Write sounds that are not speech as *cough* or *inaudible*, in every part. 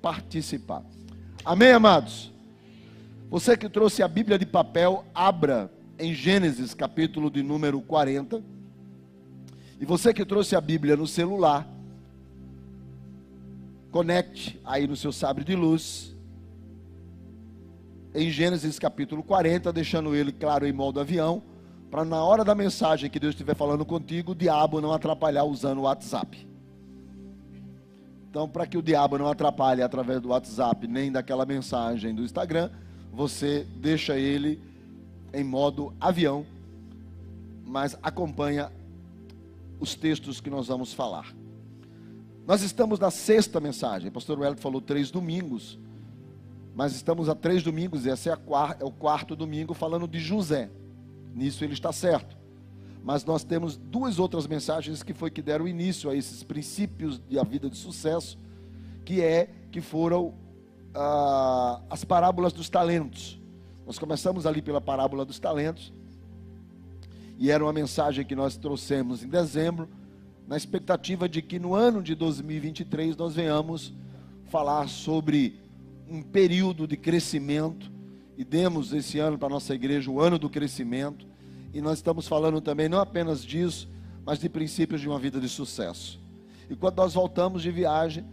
Participar. Amém, amados? Você que trouxe a Bíblia de papel, abra em Gênesis, capítulo de número 40. E você que trouxe a Bíblia no celular, conecte aí no seu sabre de luz. Em Gênesis capítulo 40, deixando ele claro em modo avião, para na hora da mensagem que Deus estiver falando contigo, o diabo não atrapalhar usando o WhatsApp. Então, para que o diabo não atrapalhe através do WhatsApp nem daquela mensagem do Instagram, você deixa ele em modo avião, mas acompanha os textos que nós vamos falar. Nós estamos na sexta mensagem. O pastor Wellington falou três domingos, mas estamos a três domingos, esse é, é o quarto domingo falando de José. Nisso ele está certo. Mas nós temos duas outras mensagens que foi que deram início a esses princípios da vida de sucesso, que é que foram ah, as parábolas dos talentos. Nós começamos ali pela parábola dos talentos, e era uma mensagem que nós trouxemos em dezembro, na expectativa de que no ano de 2023 nós venhamos falar sobre um período de crescimento, e demos esse ano para a nossa igreja o ano do crescimento, e nós estamos falando também não apenas disso, mas de princípios de uma vida de sucesso. E quando nós voltamos de viagem,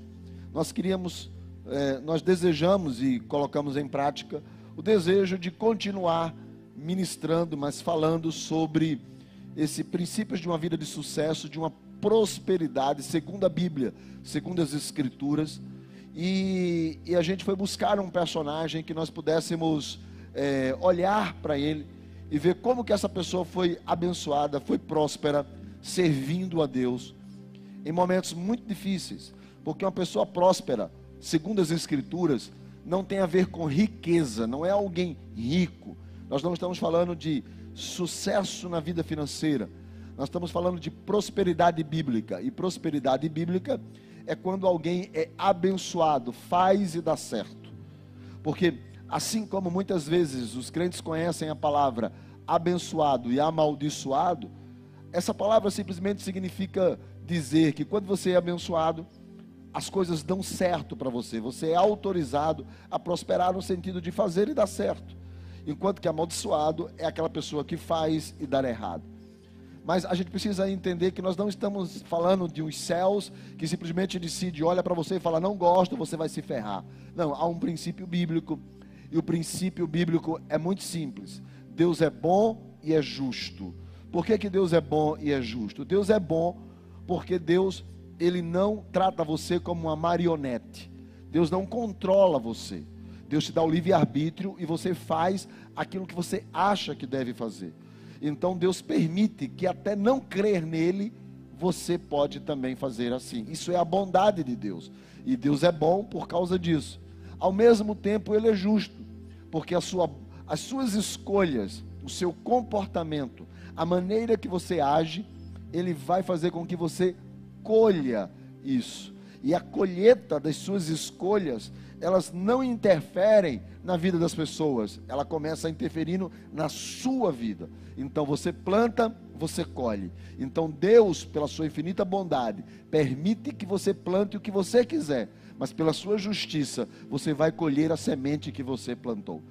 nós queríamos é, nós desejamos e colocamos em prática o desejo de continuar ministrando, mas falando sobre esse princípios de uma vida de sucesso, de uma prosperidade, segundo a Bíblia, segundo as Escrituras. E, e a gente foi buscar um personagem que nós pudéssemos é, olhar para ele e ver como que essa pessoa foi abençoada, foi próspera, servindo a Deus em momentos muito difíceis, porque uma pessoa próspera segundo as Escrituras, não tem a ver com riqueza, não é alguém rico. Nós não estamos falando de sucesso na vida financeira, nós estamos falando de prosperidade bíblica. E prosperidade bíblica é quando alguém é abençoado, faz e dá certo. Porque, assim como muitas vezes os crentes conhecem a palavra abençoado e amaldiçoado, essa palavra simplesmente significa dizer que quando você é abençoado, as coisas dão certo para você. Você é autorizado a prosperar no sentido de fazer e dar certo. Enquanto que amaldiçoado é aquela pessoa que faz e dá errado. Mas a gente precisa entender que nós não estamos falando de uns céus que simplesmente decide, olha para você e fala, não gosto, você vai se ferrar. Não, há um princípio bíblico. E o princípio bíblico é muito simples. Deus é bom e é justo. Por que, que Deus é bom e é justo? Deus é bom porque Deus ele não trata você como uma marionete. Deus não controla você. Deus te dá o livre-arbítrio e você faz aquilo que você acha que deve fazer. Então Deus permite que até não crer nele, você pode também fazer assim. Isso é a bondade de Deus. E Deus é bom por causa disso. Ao mesmo tempo, ele é justo, porque sua, as suas escolhas, o seu comportamento, a maneira que você age, ele vai fazer com que você colha isso. E a colheita das suas escolhas, elas não interferem na vida das pessoas, ela começa interferindo na sua vida. Então você planta, você colhe. Então Deus, pela sua infinita bondade, permite que você plante o que você quiser, mas pela sua justiça, você vai colher a semente que você plantou.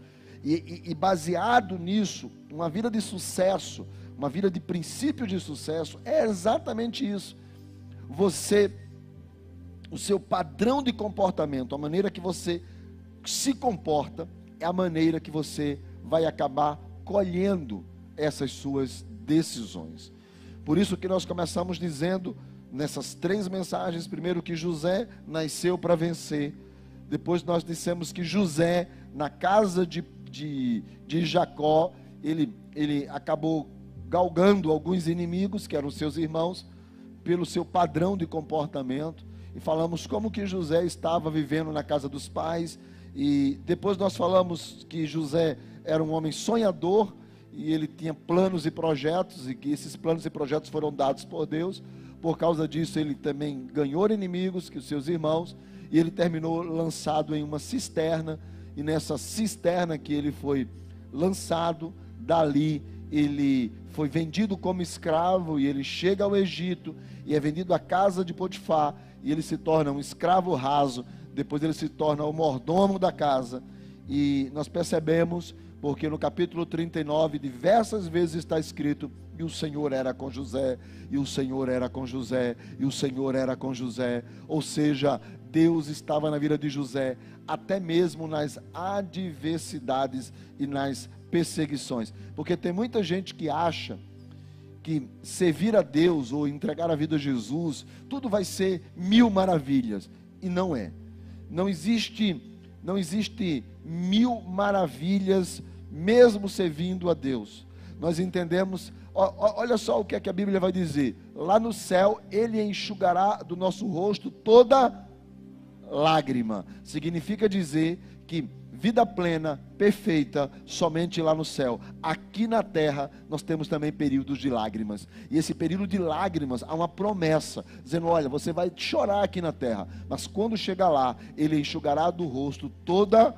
E, e, e baseado nisso, uma vida de sucesso, uma vida de princípio de sucesso, é exatamente isso você, o seu padrão de comportamento, a maneira que você se comporta, é a maneira que você vai acabar colhendo essas suas decisões. Por isso que nós começamos dizendo nessas três mensagens, primeiro que José nasceu para vencer, depois nós dissemos que José, na casa de, de, de Jacó, ele, ele acabou galgando alguns inimigos, que eram seus irmãos, pelo seu padrão de comportamento e falamos como que José estava vivendo na casa dos pais e depois nós falamos que José era um homem sonhador e ele tinha planos e projetos e que esses planos e projetos foram dados por Deus. Por causa disso ele também ganhou inimigos que os seus irmãos e ele terminou lançado em uma cisterna e nessa cisterna que ele foi lançado, dali ele foi vendido como escravo e ele chega ao Egito e é vendido à casa de Potifar e ele se torna um escravo raso, depois ele se torna o mordomo da casa. E nós percebemos, porque no capítulo 39, diversas vezes está escrito: e o Senhor era com José, e o Senhor era com José, e o Senhor era com José. Ou seja, Deus estava na vida de José, até mesmo nas adversidades e nas perseguições. Porque tem muita gente que acha que servir a Deus ou entregar a vida a Jesus, tudo vai ser mil maravilhas. E não é. Não existe, não existe mil maravilhas, mesmo servindo a Deus. Nós entendemos, olha só o que, é que a Bíblia vai dizer: lá no céu, Ele enxugará do nosso rosto toda lágrima. Significa dizer que vida plena, perfeita, somente lá no céu. Aqui na terra, nós temos também períodos de lágrimas. E esse período de lágrimas há uma promessa, dizendo: olha, você vai chorar aqui na terra, mas quando chegar lá, ele enxugará do rosto toda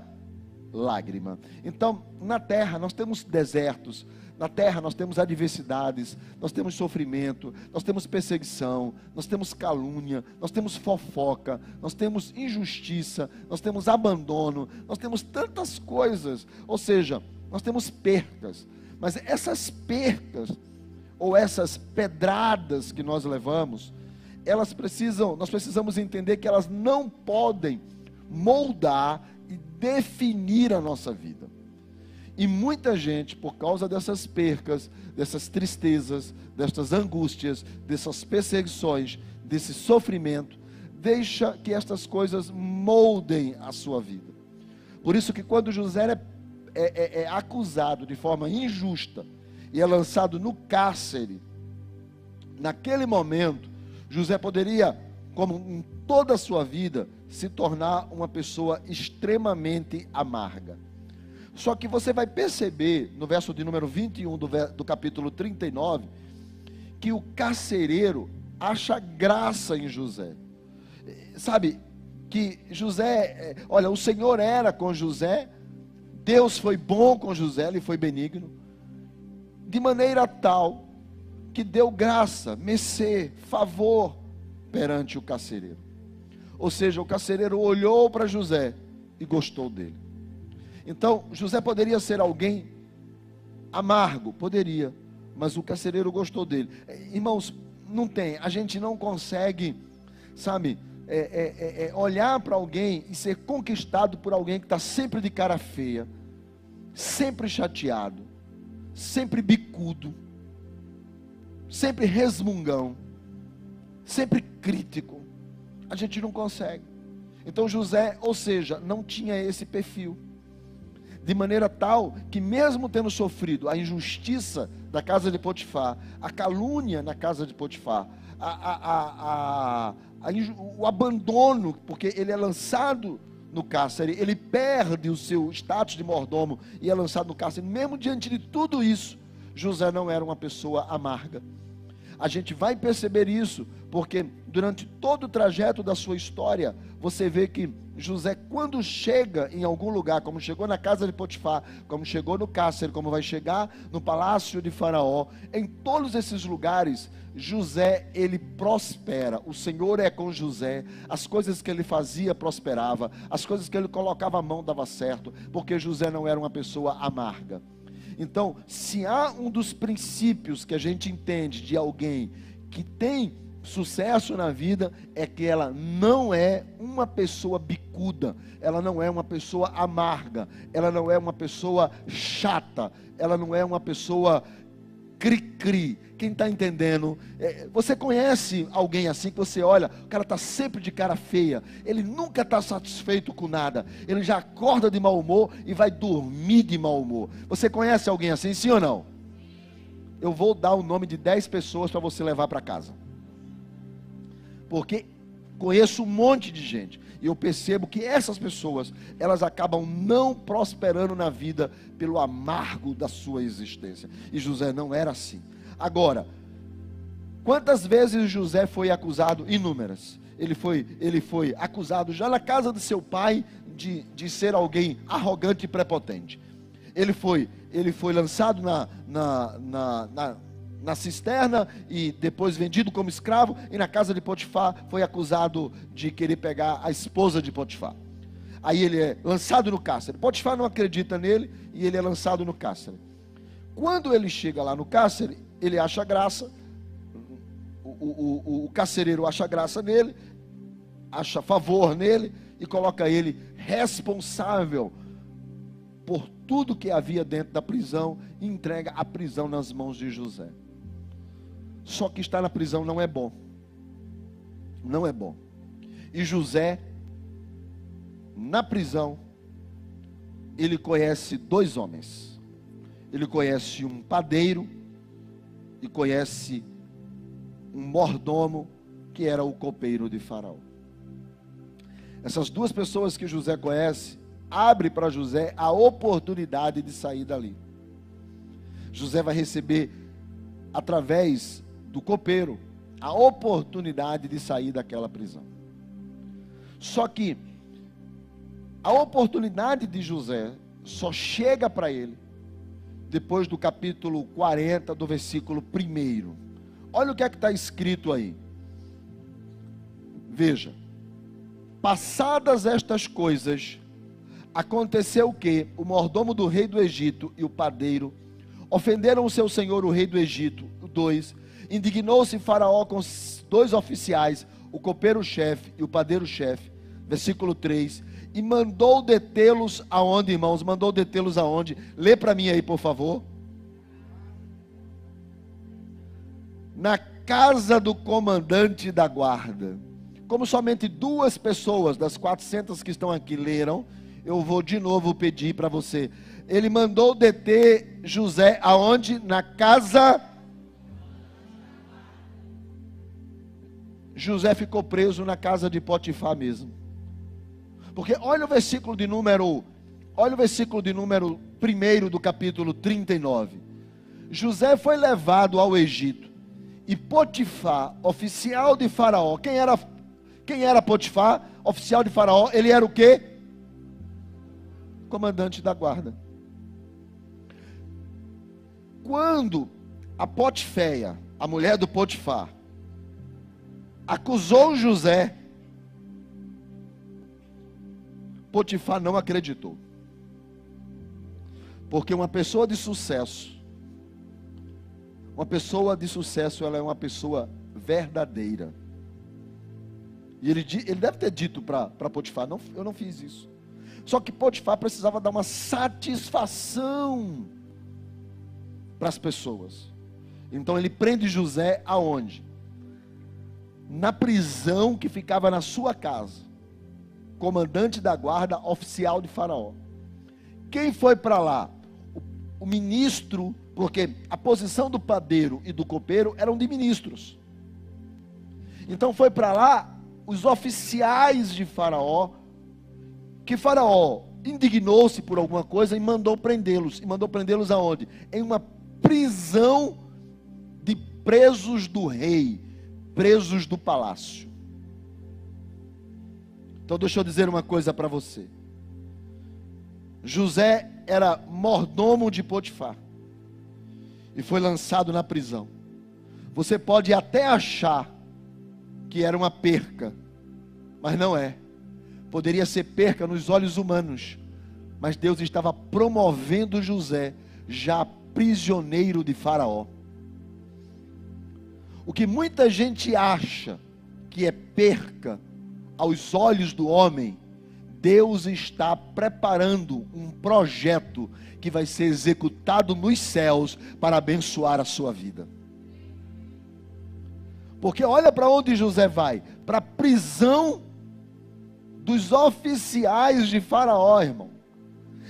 lágrima. Então, na terra, nós temos desertos, na terra nós temos adversidades, nós temos sofrimento, nós temos perseguição, nós temos calúnia, nós temos fofoca, nós temos injustiça, nós temos abandono, nós temos tantas coisas, ou seja, nós temos percas. Mas essas percas ou essas pedradas que nós levamos, elas precisam, nós precisamos entender que elas não podem moldar e definir a nossa vida. E muita gente, por causa dessas percas, dessas tristezas, dessas angústias, dessas perseguições, desse sofrimento, deixa que estas coisas moldem a sua vida. Por isso que quando José é, é, é, é acusado de forma injusta e é lançado no cárcere, naquele momento, José poderia, como em toda a sua vida, se tornar uma pessoa extremamente amarga. Só que você vai perceber, no verso de número 21 do, do capítulo 39, que o carcereiro acha graça em José. Sabe, que José, é, olha, o Senhor era com José, Deus foi bom com José, ele foi benigno, de maneira tal que deu graça, mercê, favor perante o carcereiro. Ou seja, o carcereiro olhou para José e gostou dele. Então, José poderia ser alguém amargo, poderia, mas o carcereiro gostou dele. Irmãos, não tem, a gente não consegue, sabe, é, é, é olhar para alguém e ser conquistado por alguém que está sempre de cara feia, sempre chateado, sempre bicudo, sempre resmungão, sempre crítico. A gente não consegue. Então José, ou seja, não tinha esse perfil de maneira tal que, mesmo tendo sofrido a injustiça da casa de Potifar, a calúnia na casa de Potifar, a, a, a, o abandono, porque ele é lançado no cárcere, ele perde o seu status de mordomo e é lançado no cárcere, mesmo diante de tudo isso, José não era uma pessoa amarga. A gente vai perceber isso, porque durante todo o trajeto da sua história, você vê que José, quando chega em algum lugar, como chegou na casa de Potifar, como chegou no cárcere, como vai chegar no palácio de Faraó, em todos esses lugares, José, ele prospera. O Senhor é com José. As coisas que ele fazia prosperava, as coisas que ele colocava a mão dava certo, porque José não era uma pessoa amarga. Então, se há um dos princípios que a gente entende de alguém que tem Sucesso na vida é que ela não é uma pessoa bicuda, ela não é uma pessoa amarga, ela não é uma pessoa chata, ela não é uma pessoa cri-cri. Quem está entendendo? É, você conhece alguém assim que você olha, o cara está sempre de cara feia, ele nunca está satisfeito com nada, ele já acorda de mau humor e vai dormir de mau humor. Você conhece alguém assim, sim ou não? Eu vou dar o nome de 10 pessoas para você levar para casa porque conheço um monte de gente e eu percebo que essas pessoas, elas acabam não prosperando na vida pelo amargo da sua existência. E José não era assim. Agora, quantas vezes José foi acusado? Inúmeras. Ele foi, ele foi acusado já na casa de seu pai de, de ser alguém arrogante e prepotente. Ele foi, ele foi lançado na, na, na, na, na cisterna e depois vendido como escravo, e na casa de Potifar foi acusado de querer pegar a esposa de Potifar. Aí ele é lançado no cárcere. Potifar não acredita nele e ele é lançado no cárcere. Quando ele chega lá no cárcere, ele acha graça, o, o, o, o carcereiro acha graça nele, acha favor nele e coloca ele responsável por tudo que havia dentro da prisão e entrega a prisão nas mãos de José. Só que estar na prisão não é bom. Não é bom. E José, na prisão, ele conhece dois homens. Ele conhece um padeiro e conhece um mordomo que era o copeiro de Faraó. Essas duas pessoas que José conhece abre para José a oportunidade de sair dali. José vai receber, através do copeiro, a oportunidade de sair daquela prisão. Só que a oportunidade de José só chega para ele depois do capítulo 40, do versículo 1. Olha o que é que está escrito aí. Veja. Passadas estas coisas, Aconteceu que o mordomo do rei do Egito e o padeiro ofenderam o seu senhor, o rei do Egito. Dois. Indignou-se Faraó com dois oficiais, o copeiro-chefe e o padeiro-chefe. Versículo 3. E mandou detê-los aonde, irmãos? Mandou detê-los aonde? Lê para mim aí, por favor. Na casa do comandante da guarda. Como somente duas pessoas das 400 que estão aqui leram, eu vou de novo pedir para você. Ele mandou deter José aonde? Na casa. José ficou preso na casa de Potifar mesmo. Porque olha o versículo de número, olha o versículo de número 1 do capítulo 39. José foi levado ao Egito. E Potifar, oficial de Faraó, quem era quem era Potifar? Oficial de Faraó, ele era o quê? comandante da guarda. Quando a Potiféia, a mulher do Potifar, acusou José, Potifar não acreditou. Porque uma pessoa de sucesso, uma pessoa de sucesso, ela é uma pessoa verdadeira. E ele, ele deve ter dito para Potifar: não, Eu não fiz isso. Só que Potifar precisava dar uma satisfação para as pessoas. Então ele prende José aonde? Na prisão que ficava na sua casa. Comandante da guarda oficial de Faraó. Quem foi para lá? O, o ministro, porque a posição do padeiro e do copeiro eram de ministros. Então foi para lá os oficiais de Faraó que Faraó indignou-se por alguma coisa e mandou prendê-los. E mandou prendê-los aonde? Em uma prisão de presos do rei, presos do palácio. Então deixa eu dizer uma coisa para você. José era mordomo de Potifar e foi lançado na prisão. Você pode até achar que era uma perca, mas não é poderia ser perca nos olhos humanos, mas Deus estava promovendo José, já prisioneiro de Faraó. O que muita gente acha que é perca aos olhos do homem, Deus está preparando um projeto que vai ser executado nos céus para abençoar a sua vida. Porque olha para onde José vai: para a prisão dos oficiais de Faraó, irmão.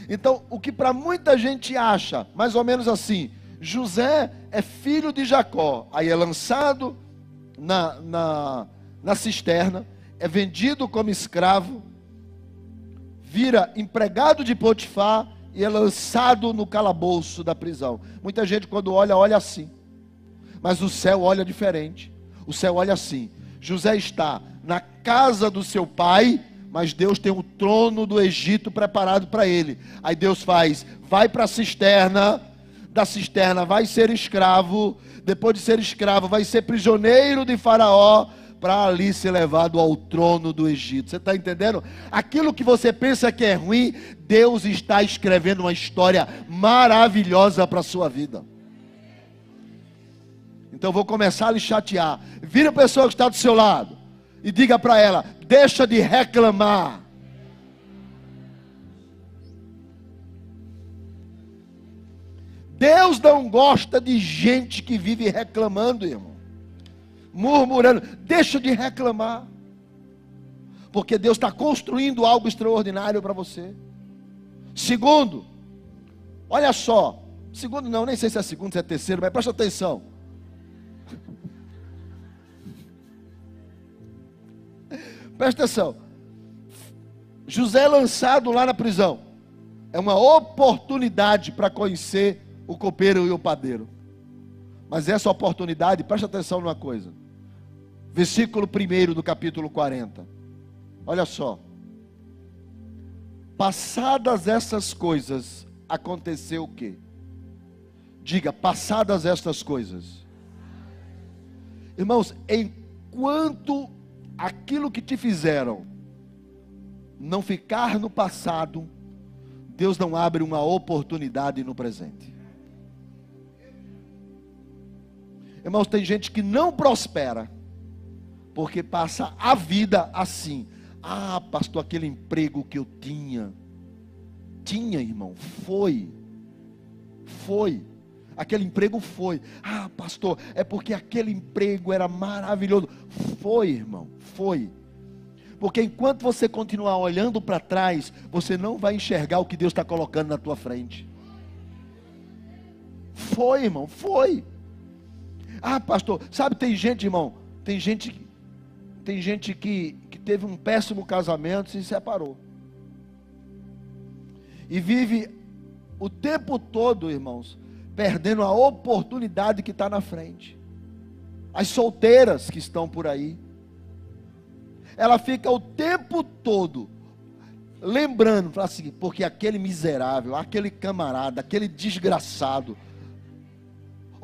Então, o que para muita gente acha, mais ou menos assim, José é filho de Jacó, aí é lançado na, na, na cisterna, é vendido como escravo, vira empregado de Potifar e é lançado no calabouço da prisão. Muita gente, quando olha, olha assim, mas o céu olha diferente. O céu olha assim: José está na casa do seu pai mas Deus tem o trono do Egito preparado para ele. Aí Deus faz, vai para a cisterna, da cisterna vai ser escravo, depois de ser escravo, vai ser prisioneiro de Faraó, para ali ser levado ao trono do Egito. Você está entendendo? Aquilo que você pensa que é ruim, Deus está escrevendo uma história maravilhosa para a sua vida. Então vou começar a lhe chatear. Vira a pessoa que está do seu lado e diga para ela: deixa de reclamar. Deus não gosta de gente que vive reclamando, irmão murmurando. Deixa de reclamar. Porque Deus está construindo algo extraordinário para você. Segundo, olha só. Segundo, não, nem sei se é segundo, se é terceiro, mas presta atenção. *laughs* Presta atenção. José é lançado lá na prisão. É uma oportunidade para conhecer o copeiro e o padeiro. Mas essa oportunidade, presta atenção numa coisa versículo 1 do capítulo 40. Olha só. Passadas essas coisas, aconteceu o quê? Diga, passadas estas coisas. Irmãos, enquanto aquilo que te fizeram não ficar no passado, Deus não abre uma oportunidade no presente. Irmãos, tem gente que não prospera porque passa a vida assim. Ah, pastor, aquele emprego que eu tinha. Tinha, irmão, foi. Foi. Aquele emprego foi. Ah, pastor, é porque aquele emprego era maravilhoso. Foi, irmão, foi. Porque enquanto você continuar olhando para trás, você não vai enxergar o que Deus está colocando na tua frente. Foi, irmão, foi. Ah, pastor, sabe, tem gente, irmão, tem gente tem gente que, que teve um péssimo casamento e se separou. E vive o tempo todo, irmãos, perdendo a oportunidade que está na frente. As solteiras que estão por aí. Ela fica o tempo todo lembrando, fala assim, porque aquele miserável, aquele camarada, aquele desgraçado,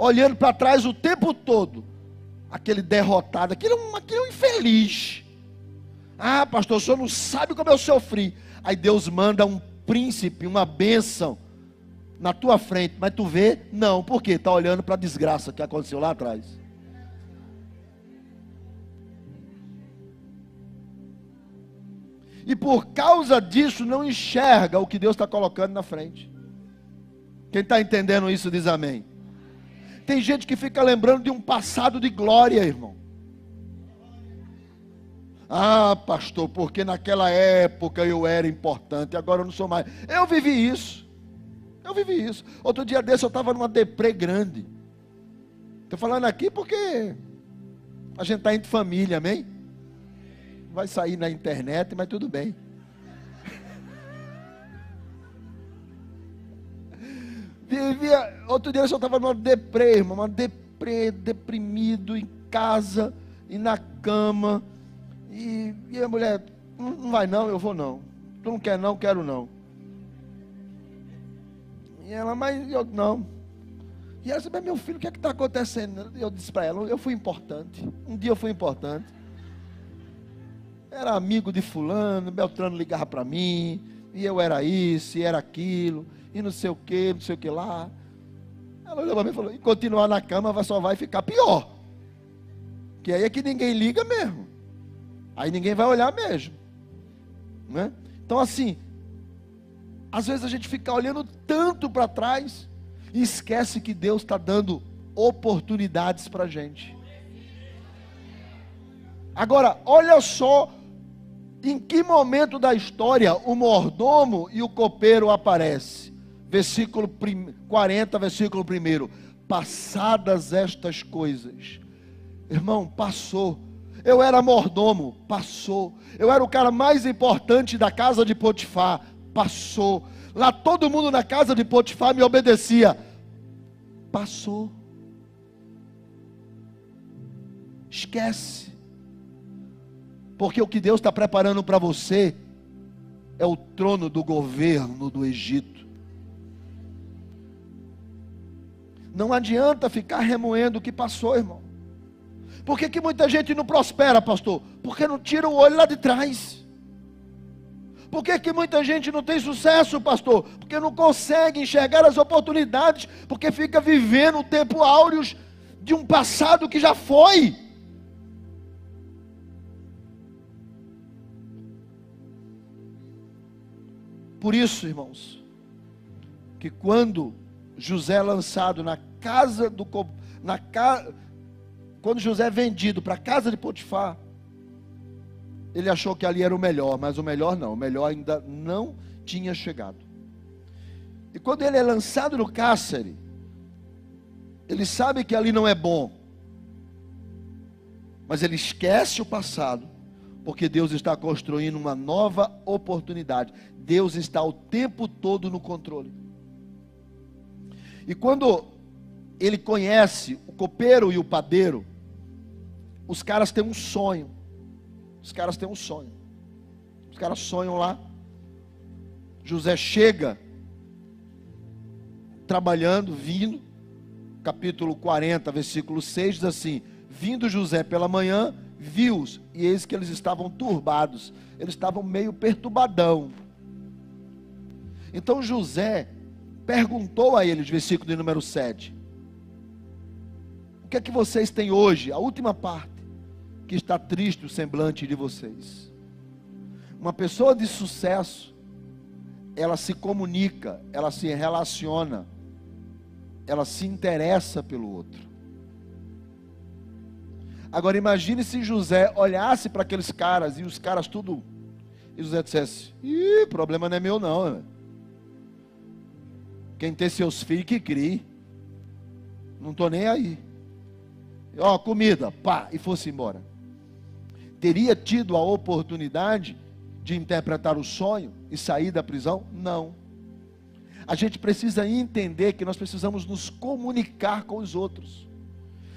olhando para trás o tempo todo, aquele derrotado, aquele, é aquele é infeliz. Ah, pastor, o senhor não sabe como eu sofri. Aí Deus manda um príncipe, uma bênção na tua frente, mas tu vê? Não, por quê? Está olhando para a desgraça que aconteceu lá atrás. E por causa disso não enxerga o que Deus está colocando na frente. Quem está entendendo isso diz amém. Tem gente que fica lembrando de um passado de glória, irmão. Ah, pastor, porque naquela época eu era importante, agora eu não sou mais. Eu vivi isso. Eu vivi isso. Outro dia desse eu estava numa deprê grande. Estou falando aqui porque a gente está entre família, amém? Vai sair na internet, mas tudo bem. *laughs* Vivia, outro dia eu só estava numa deprê, irmão, uma deprê, deprimido em casa e na cama. E, e a mulher, não, vai não, eu vou não. Tu não quer não, quero não. E ela, mas eu não. E ela disse, meu filho, o que é que está acontecendo? Eu disse para ela, eu fui importante. Um dia eu fui importante. Era amigo de fulano, Beltrano ligava para mim, e eu era isso, e era aquilo e não sei o que, não sei o que lá. Ela olhou para mim e falou: e continuar na cama só vai ficar pior. Que aí é que ninguém liga mesmo. Aí ninguém vai olhar mesmo. Né? Então, assim, às vezes a gente fica olhando tanto para trás e esquece que Deus está dando oportunidades para a gente. Agora, olha só em que momento da história o mordomo e o copeiro aparecem versículo 40, versículo 1. Passadas estas coisas, irmão, passou. Eu era mordomo, passou. Eu era o cara mais importante da casa de Potifar, passou. Lá todo mundo na casa de Potifar me obedecia, passou. Esquece, porque o que Deus está preparando para você é o trono do governo do Egito. Não adianta ficar remoendo o que passou, irmão. Por que, que muita gente não prospera, pastor? Porque não tira o olho lá de trás. Por que, que muita gente não tem sucesso, pastor? Porque não consegue enxergar as oportunidades, porque fica vivendo o tempo áureos de um passado que já foi. Por isso, irmãos, que quando José é lançado na casa do na quando José é vendido para a casa de Potifar, ele achou que ali era o melhor, mas o melhor não, o melhor ainda não tinha chegado. E quando ele é lançado no cárcere, ele sabe que ali não é bom, mas ele esquece o passado, porque Deus está construindo uma nova oportunidade. Deus está o tempo todo no controle. E quando ele conhece o copeiro e o padeiro, os caras têm um sonho. Os caras têm um sonho. Os caras sonham lá. José chega trabalhando, vindo. Capítulo 40, versículo 6 diz assim: Vindo José pela manhã, viu-os, e eis que eles estavam turbados, eles estavam meio perturbadão. Então José perguntou a eles, versículo de número 7. O que é que vocês têm hoje? A última parte que está triste o semblante de vocês. Uma pessoa de sucesso, ela se comunica, ela se relaciona, ela se interessa pelo outro. Agora imagine se José olhasse para aqueles caras e os caras tudo, e José dissesse: Ih, problema não é meu, não. Quem tem seus filhos que crie. Não estou nem aí. Ó, comida, pá, e fosse embora teria tido a oportunidade de interpretar o sonho e sair da prisão? Não. A gente precisa entender que nós precisamos nos comunicar com os outros,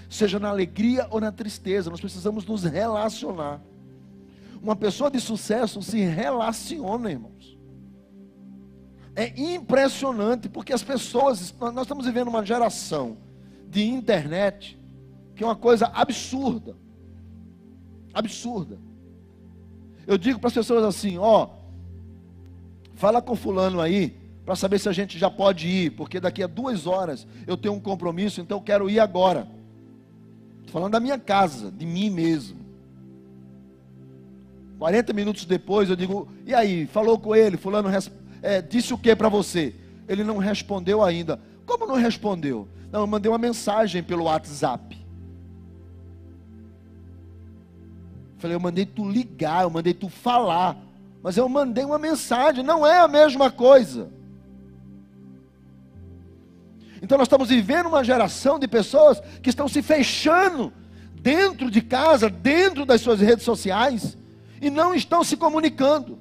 seja na alegria ou na tristeza, nós precisamos nos relacionar. Uma pessoa de sucesso se relaciona, irmãos. É impressionante, porque as pessoas, nós estamos vivendo uma geração de internet, que é uma coisa absurda absurda. Eu digo para as pessoas assim: ó, fala com fulano aí, para saber se a gente já pode ir, porque daqui a duas horas eu tenho um compromisso, então eu quero ir agora. Estou falando da minha casa, de mim mesmo. 40 minutos depois eu digo: e aí, falou com ele? Fulano é, disse o que para você? Ele não respondeu ainda. Como não respondeu? Não, eu mandei uma mensagem pelo WhatsApp. Falei, eu mandei tu ligar, eu mandei tu falar. Mas eu mandei uma mensagem, não é a mesma coisa. Então nós estamos vivendo uma geração de pessoas que estão se fechando dentro de casa, dentro das suas redes sociais, e não estão se comunicando.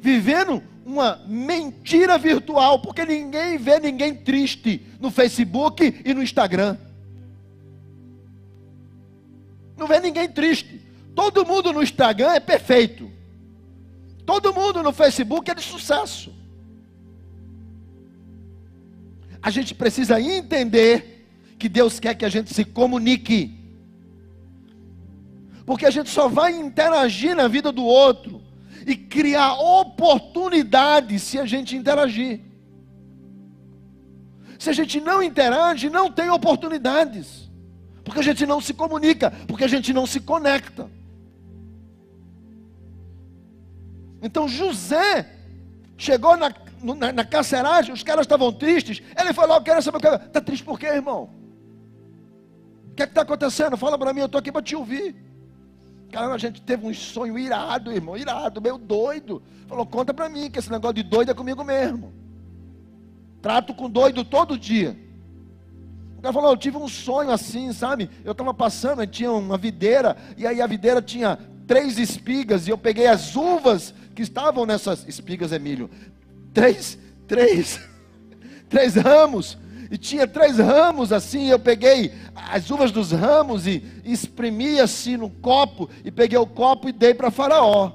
Vivendo uma mentira virtual, porque ninguém vê ninguém triste no Facebook e no Instagram. Não vê ninguém triste. Todo mundo no Instagram é perfeito. Todo mundo no Facebook é de sucesso. A gente precisa entender que Deus quer que a gente se comunique. Porque a gente só vai interagir na vida do outro e criar oportunidades se a gente interagir. Se a gente não interage, não tem oportunidades. Porque a gente não se comunica, porque a gente não se conecta. Então José chegou na, na, na carceragem, os caras estavam tristes. Ele falou: Eu quero saber o que. Está triste por quê, irmão? O que é está acontecendo? Fala para mim, eu estou aqui para te ouvir. Caramba, a gente teve um sonho irado, irmão, irado, meio doido. Falou: Conta para mim, que esse negócio de doido é comigo mesmo. Trato com doido todo dia. O cara falou, eu tive um sonho assim, sabe? Eu estava passando, tinha uma videira, e aí a videira tinha três espigas, e eu peguei as uvas que estavam nessas espigas, Emílio. Três, três, *laughs* três ramos, e tinha três ramos assim, eu peguei as uvas dos ramos e, e espremi assim no copo, e peguei o copo e dei para Faraó.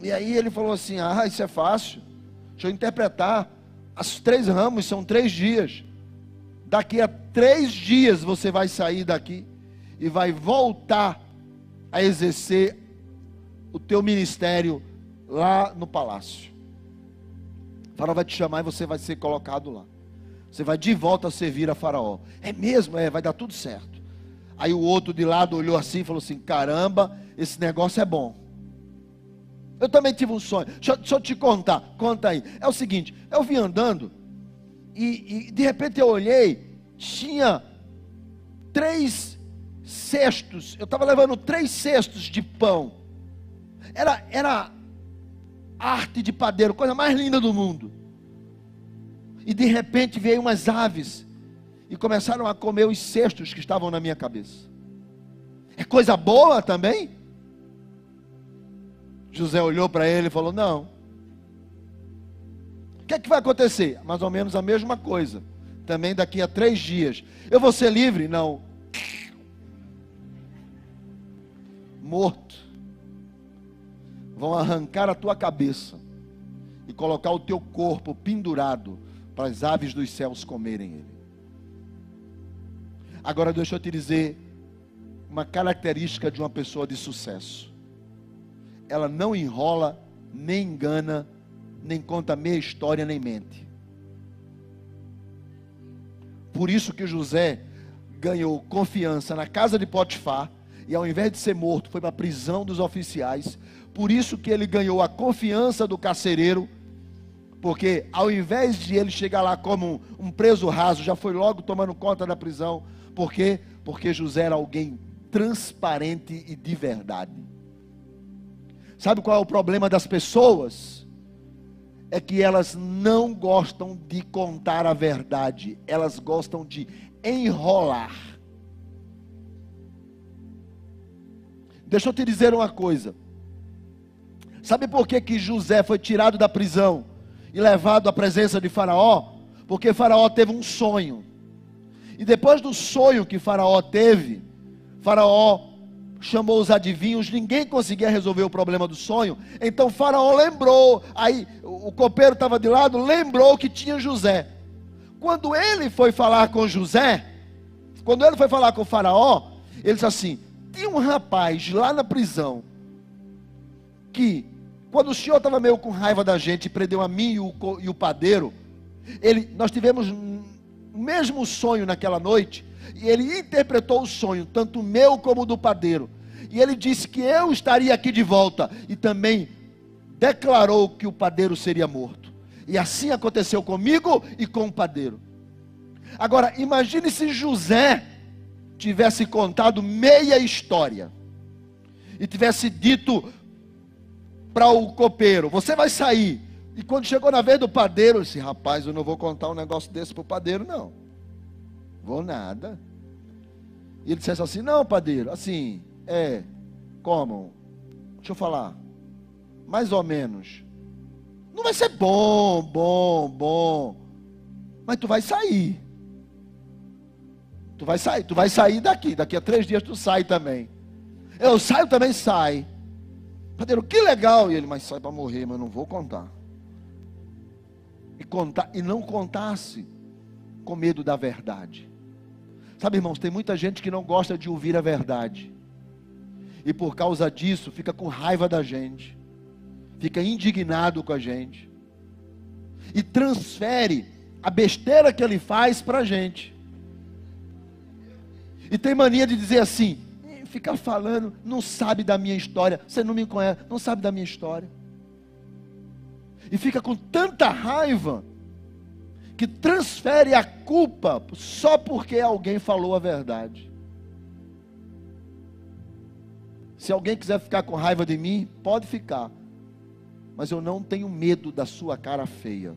E aí ele falou assim: Ah, isso é fácil. Deixa eu interpretar. As três ramos são três dias. Daqui a três dias você vai sair daqui e vai voltar a exercer o teu ministério lá no palácio. Faraó vai te chamar e você vai ser colocado lá. Você vai de volta servir a faraó. É mesmo? É, vai dar tudo certo. Aí o outro de lado olhou assim e falou assim: caramba, esse negócio é bom. Eu também tive um sonho. Deixa, deixa eu te contar. Conta aí. É o seguinte: eu vim andando e, e de repente eu olhei, tinha três cestos. Eu estava levando três cestos de pão. Era, era arte de padeiro, coisa mais linda do mundo. E de repente veio umas aves e começaram a comer os cestos que estavam na minha cabeça. É coisa boa também? José olhou para ele e falou: Não. O que é que vai acontecer? Mais ou menos a mesma coisa. Também daqui a três dias. Eu vou ser livre? Não. Morto. Vão arrancar a tua cabeça e colocar o teu corpo pendurado para as aves dos céus comerem ele. Agora deixa eu te dizer uma característica de uma pessoa de sucesso. Ela não enrola, nem engana, nem conta meia história, nem mente. Por isso que José ganhou confiança na casa de Potifar e ao invés de ser morto, foi para a prisão dos oficiais. Por isso que ele ganhou a confiança do carcereiro porque ao invés de ele chegar lá como um, preso raso, já foi logo tomando conta da prisão. Por quê? Porque José era alguém transparente e de verdade. Sabe qual é o problema das pessoas? É que elas não gostam de contar a verdade, elas gostam de enrolar. Deixa eu te dizer uma coisa. Sabe por que, que José foi tirado da prisão? e levado à presença de Faraó, porque Faraó teve um sonho. E depois do sonho que Faraó teve, Faraó chamou os adivinhos, ninguém conseguia resolver o problema do sonho. Então Faraó lembrou, aí o copeiro estava de lado, lembrou que tinha José. Quando ele foi falar com José, quando ele foi falar com Faraó, ele disse assim: tinha um rapaz lá na prisão que quando o senhor estava meio com raiva da gente, prendeu a mim e o, e o padeiro, ele, nós tivemos o mesmo sonho naquela noite, e ele interpretou o sonho, tanto meu como do padeiro. E ele disse que eu estaria aqui de volta, e também declarou que o padeiro seria morto. E assim aconteceu comigo e com o padeiro. Agora, imagine se José tivesse contado meia história e tivesse dito para o copeiro: Você vai sair. E quando chegou na vez do padeiro, eu disse: Rapaz, eu não vou contar um negócio desse para o padeiro, não. Vou nada. E ele disse assim: Não, padeiro, assim, é, como? Deixa eu falar. Mais ou menos. Não vai ser bom, bom, bom. Mas tu vai sair. Tu vai sair, tu vai sair daqui. Daqui a três dias tu sai também. Eu saio também sai. Padeiro, que legal. E ele, mas sai para morrer, mas não vou contar. E, contar. e não contasse com medo da verdade. Sabe, irmãos, tem muita gente que não gosta de ouvir a verdade. E por causa disso fica com raiva da gente. Fica indignado com a gente. E transfere a besteira que ele faz para a gente. E tem mania de dizer assim: ficar falando, não sabe da minha história, você não me conhece, não sabe da minha história. E fica com tanta raiva que transfere a culpa só porque alguém falou a verdade. Se alguém quiser ficar com raiva de mim, pode ficar. Mas eu não tenho medo da sua cara feia.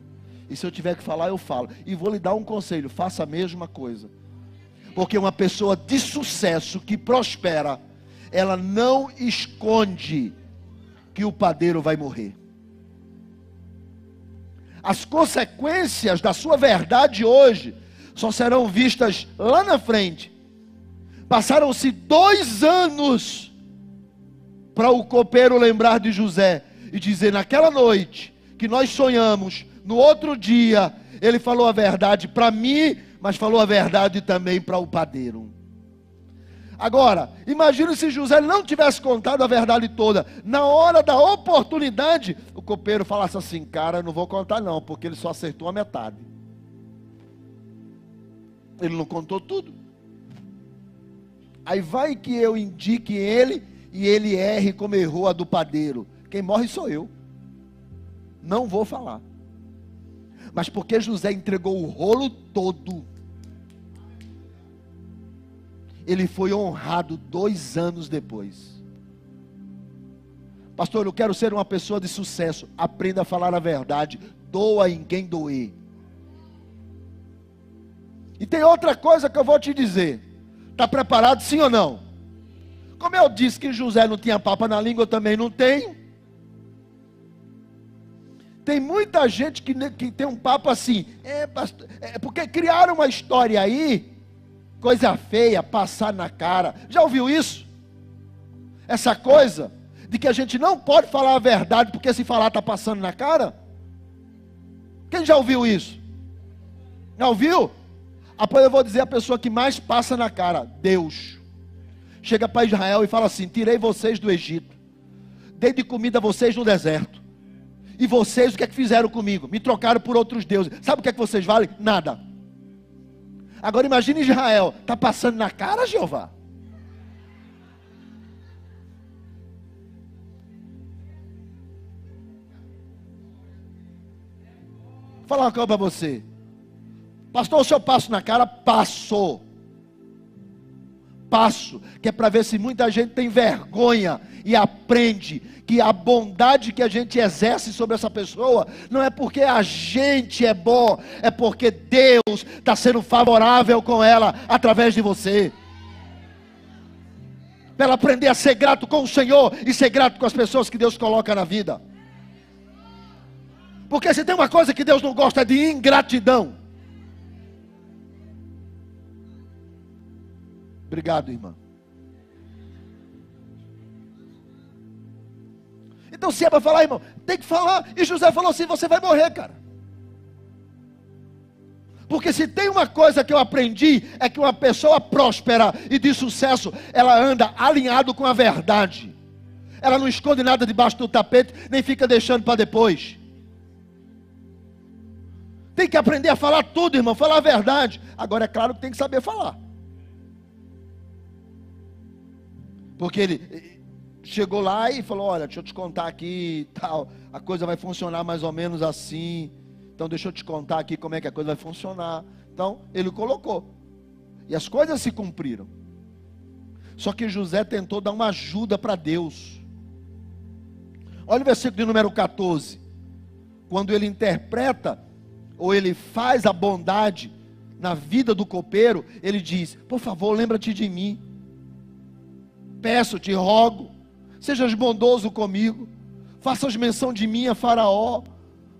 E se eu tiver que falar, eu falo. E vou lhe dar um conselho: faça a mesma coisa. Porque uma pessoa de sucesso que prospera, ela não esconde que o padeiro vai morrer. As consequências da sua verdade hoje só serão vistas lá na frente. Passaram-se dois anos para o copeiro lembrar de José e dizer: naquela noite que nós sonhamos, no outro dia, ele falou a verdade para mim, mas falou a verdade também para o padeiro. Agora, imagine se José não tivesse contado a verdade toda. Na hora da oportunidade, o copeiro falasse assim: Cara, não vou contar, não, porque ele só acertou a metade. Ele não contou tudo. Aí vai que eu indique ele e ele erre como errou a do padeiro. Quem morre sou eu. Não vou falar. Mas porque José entregou o rolo todo ele foi honrado dois anos depois. Pastor, eu quero ser uma pessoa de sucesso. Aprenda a falar a verdade. Doa em quem doer. E tem outra coisa que eu vou te dizer. Está preparado sim ou não? Como eu disse que José não tinha papa na língua, eu também não tenho. Tem muita gente que, que tem um papo assim. É, pastor, é porque criaram uma história aí coisa feia passar na cara. Já ouviu isso? Essa coisa de que a gente não pode falar a verdade porque se falar está passando na cara? Quem já ouviu isso? Já ouviu? Após eu vou dizer a pessoa que mais passa na cara: Deus. Chega para Israel e fala assim: Tirei vocês do Egito, dei de comida a vocês no deserto. E vocês o que é que fizeram comigo? Me trocaram por outros deuses. Sabe o que é que vocês valem? Nada. Agora imagine Israel, está passando na cara, Jeová. Vou falar uma coisa para você. Pastor, o senhor passo na cara? Passou. Passo, que é para ver se muita gente tem vergonha e aprende que a bondade que a gente exerce sobre essa pessoa não é porque a gente é bom, é porque Deus está sendo favorável com ela através de você. Para ela aprender a ser grato com o Senhor e ser grato com as pessoas que Deus coloca na vida. Porque se tem uma coisa que Deus não gosta é de ingratidão. Obrigado, irmã. Então, se é para falar, irmão, tem que falar. E José falou assim: você vai morrer, cara. Porque se tem uma coisa que eu aprendi, é que uma pessoa próspera e de sucesso, ela anda alinhado com a verdade. Ela não esconde nada debaixo do tapete, nem fica deixando para depois. Tem que aprender a falar tudo, irmão, falar a verdade. Agora é claro que tem que saber falar. Porque ele, chegou lá e falou: Olha, deixa eu te contar aqui tal, a coisa vai funcionar mais ou menos assim. Então, deixa eu te contar aqui como é que a coisa vai funcionar. Então, ele colocou. E as coisas se cumpriram. Só que José tentou dar uma ajuda para Deus. Olha o versículo de número 14. Quando ele interpreta, ou ele faz a bondade na vida do copeiro, ele diz: Por favor, lembra-te de mim. Peço, te rogo, sejas bondoso comigo, faças menção de mim a Faraó,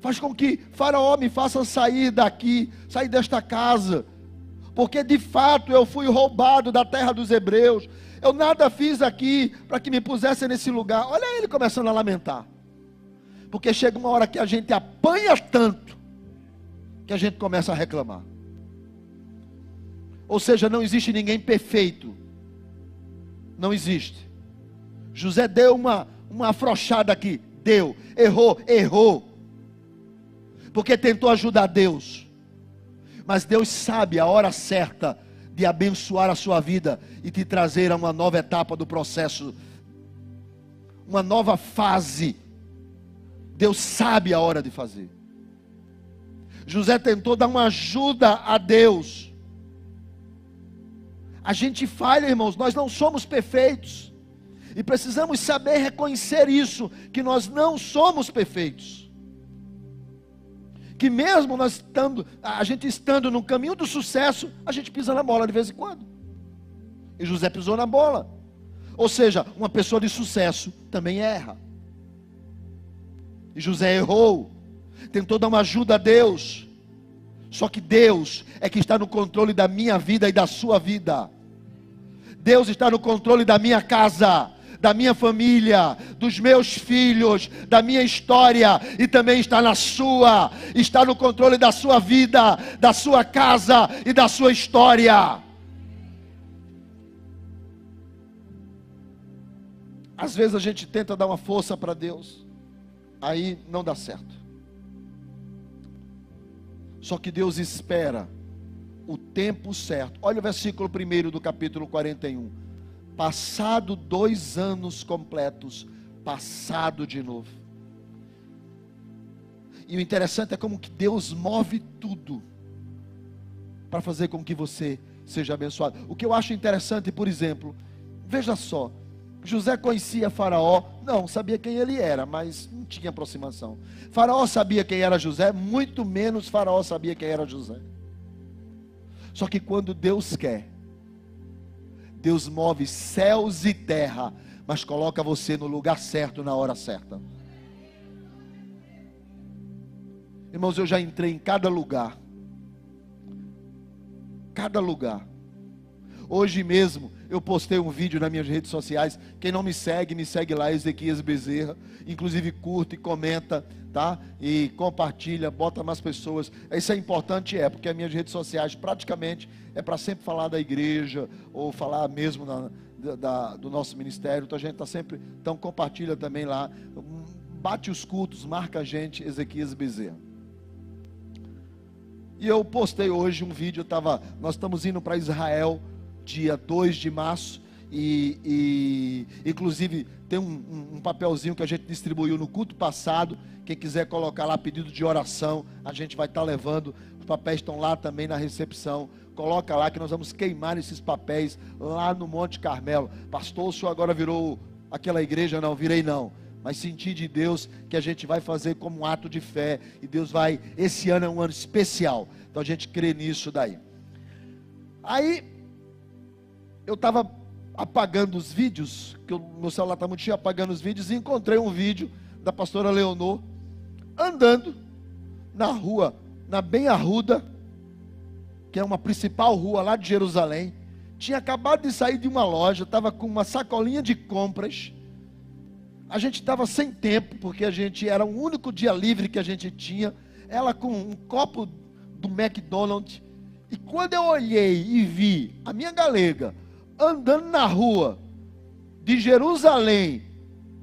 faz com que Faraó me faça sair daqui, sair desta casa, porque de fato eu fui roubado da terra dos hebreus, eu nada fiz aqui para que me pusesse nesse lugar. Olha ele começando a lamentar, porque chega uma hora que a gente apanha tanto, que a gente começa a reclamar. Ou seja, não existe ninguém perfeito. Não existe. José deu uma, uma afrouxada aqui. Deu. Errou, errou. Porque tentou ajudar Deus. Mas Deus sabe a hora certa de abençoar a sua vida e te trazer a uma nova etapa do processo, uma nova fase. Deus sabe a hora de fazer. José tentou dar uma ajuda a Deus. A gente falha, irmãos, nós não somos perfeitos. E precisamos saber reconhecer isso, que nós não somos perfeitos. Que mesmo nós estando, a gente estando no caminho do sucesso, a gente pisa na bola de vez em quando. E José pisou na bola. Ou seja, uma pessoa de sucesso também erra. E José errou, tentou dar uma ajuda a Deus. Só que Deus é que está no controle da minha vida e da sua vida. Deus está no controle da minha casa. da minha família, dos meus filhos, da minha história e também está na sua, está no controle da sua vida, da sua casa e da sua história. Às vezes a gente tenta dar uma força para Deus, aí não dá certo. Só que Deus espera o tempo certo. Olha o versículo 1 do capítulo 41. Passado dois anos completos, passado de novo. E o interessante é como que Deus move tudo para fazer com que você seja abençoado. O que eu acho interessante, por exemplo, veja só, José conhecia Faraó, não, sabia quem ele era, mas não tinha aproximação. Faraó sabia quem era José, muito menos Faraó sabia quem era José. Só que quando Deus quer, Deus move céus e terra, mas coloca você no lugar certo na hora certa. Irmãos, eu já entrei em cada lugar. Cada lugar. Hoje mesmo eu postei um vídeo nas minhas redes sociais. Quem não me segue, me segue lá, Ezequias Bezerra. Inclusive curta e comenta, tá? E compartilha, bota mais pessoas. Isso é importante, é, porque as minhas redes sociais praticamente é para sempre falar da igreja ou falar mesmo na, da, do nosso ministério. Então a gente está sempre. Então compartilha também lá. Bate os cultos, marca a gente, Ezequias Bezerra. E eu postei hoje um vídeo, eu tava, nós estamos indo para Israel dia 2 de março. E, e inclusive tem um, um, papelzinho que a gente distribuiu no culto passado. Quem quiser colocar lá pedido de oração, a gente vai estar tá levando. Os papéis estão lá também na recepção. Coloca lá que nós vamos queimar esses papéis lá no Monte Carmelo. Pastor, o senhor agora virou aquela igreja? Não, virei não. Mas senti de Deus que a gente vai fazer como um ato de fé. E Deus vai. Esse ano é um ano especial. Então a gente crê nisso daí. Aí eu estava apagando os vídeos, que o meu celular está muito cheio, apagando os vídeos, e encontrei um vídeo da pastora Leonor andando na rua, na Bem Arruda, que é uma principal rua lá de Jerusalém. Tinha acabado de sair de uma loja, estava com uma sacolinha de compras. A gente estava sem tempo, porque a gente era o único dia livre que a gente tinha. Ela com um copo do McDonald's. E quando eu olhei e vi a minha galega andando na rua de Jerusalém,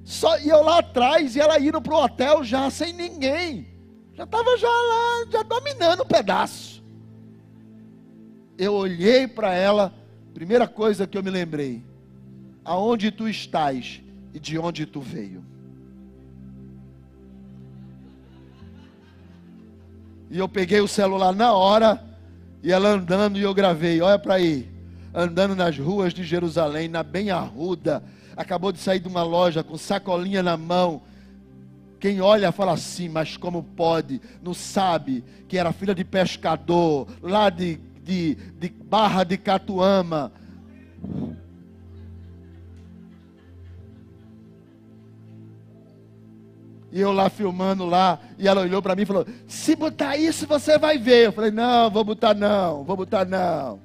só e eu lá atrás e ela indo para o hotel já sem ninguém, já estava já lá, já dominando o um pedaço. Eu olhei para ela, primeira coisa que eu me lembrei, aonde tu estás e de onde tu veio. E eu peguei o celular na hora, e ela andando, e eu gravei, olha para aí andando nas ruas de Jerusalém, na bem arruda, acabou de sair de uma loja com sacolinha na mão. Quem olha fala assim, mas como pode? Não sabe que era filha de pescador, lá de, de, de Barra de Catuama. E eu lá filmando lá, e ela olhou para mim e falou: Se botar isso, você vai ver. Eu falei: Não, vou botar não, vou botar não.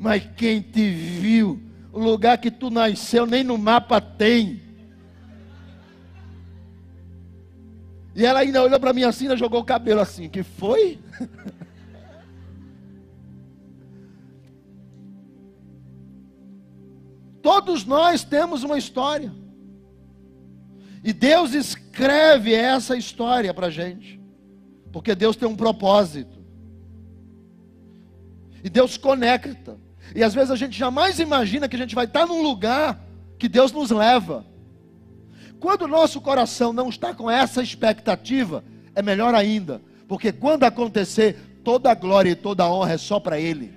Mas quem te viu, o lugar que tu nasceu, nem no mapa tem. E ela ainda olhou para mim assim, e jogou o cabelo assim. Que foi? *laughs* Todos nós temos uma história. E Deus escreve essa história para a gente. Porque Deus tem um propósito. E Deus conecta. E às vezes a gente jamais imagina que a gente vai estar num lugar que Deus nos leva. Quando o nosso coração não está com essa expectativa, é melhor ainda, porque quando acontecer, toda a glória e toda a honra é só para Ele.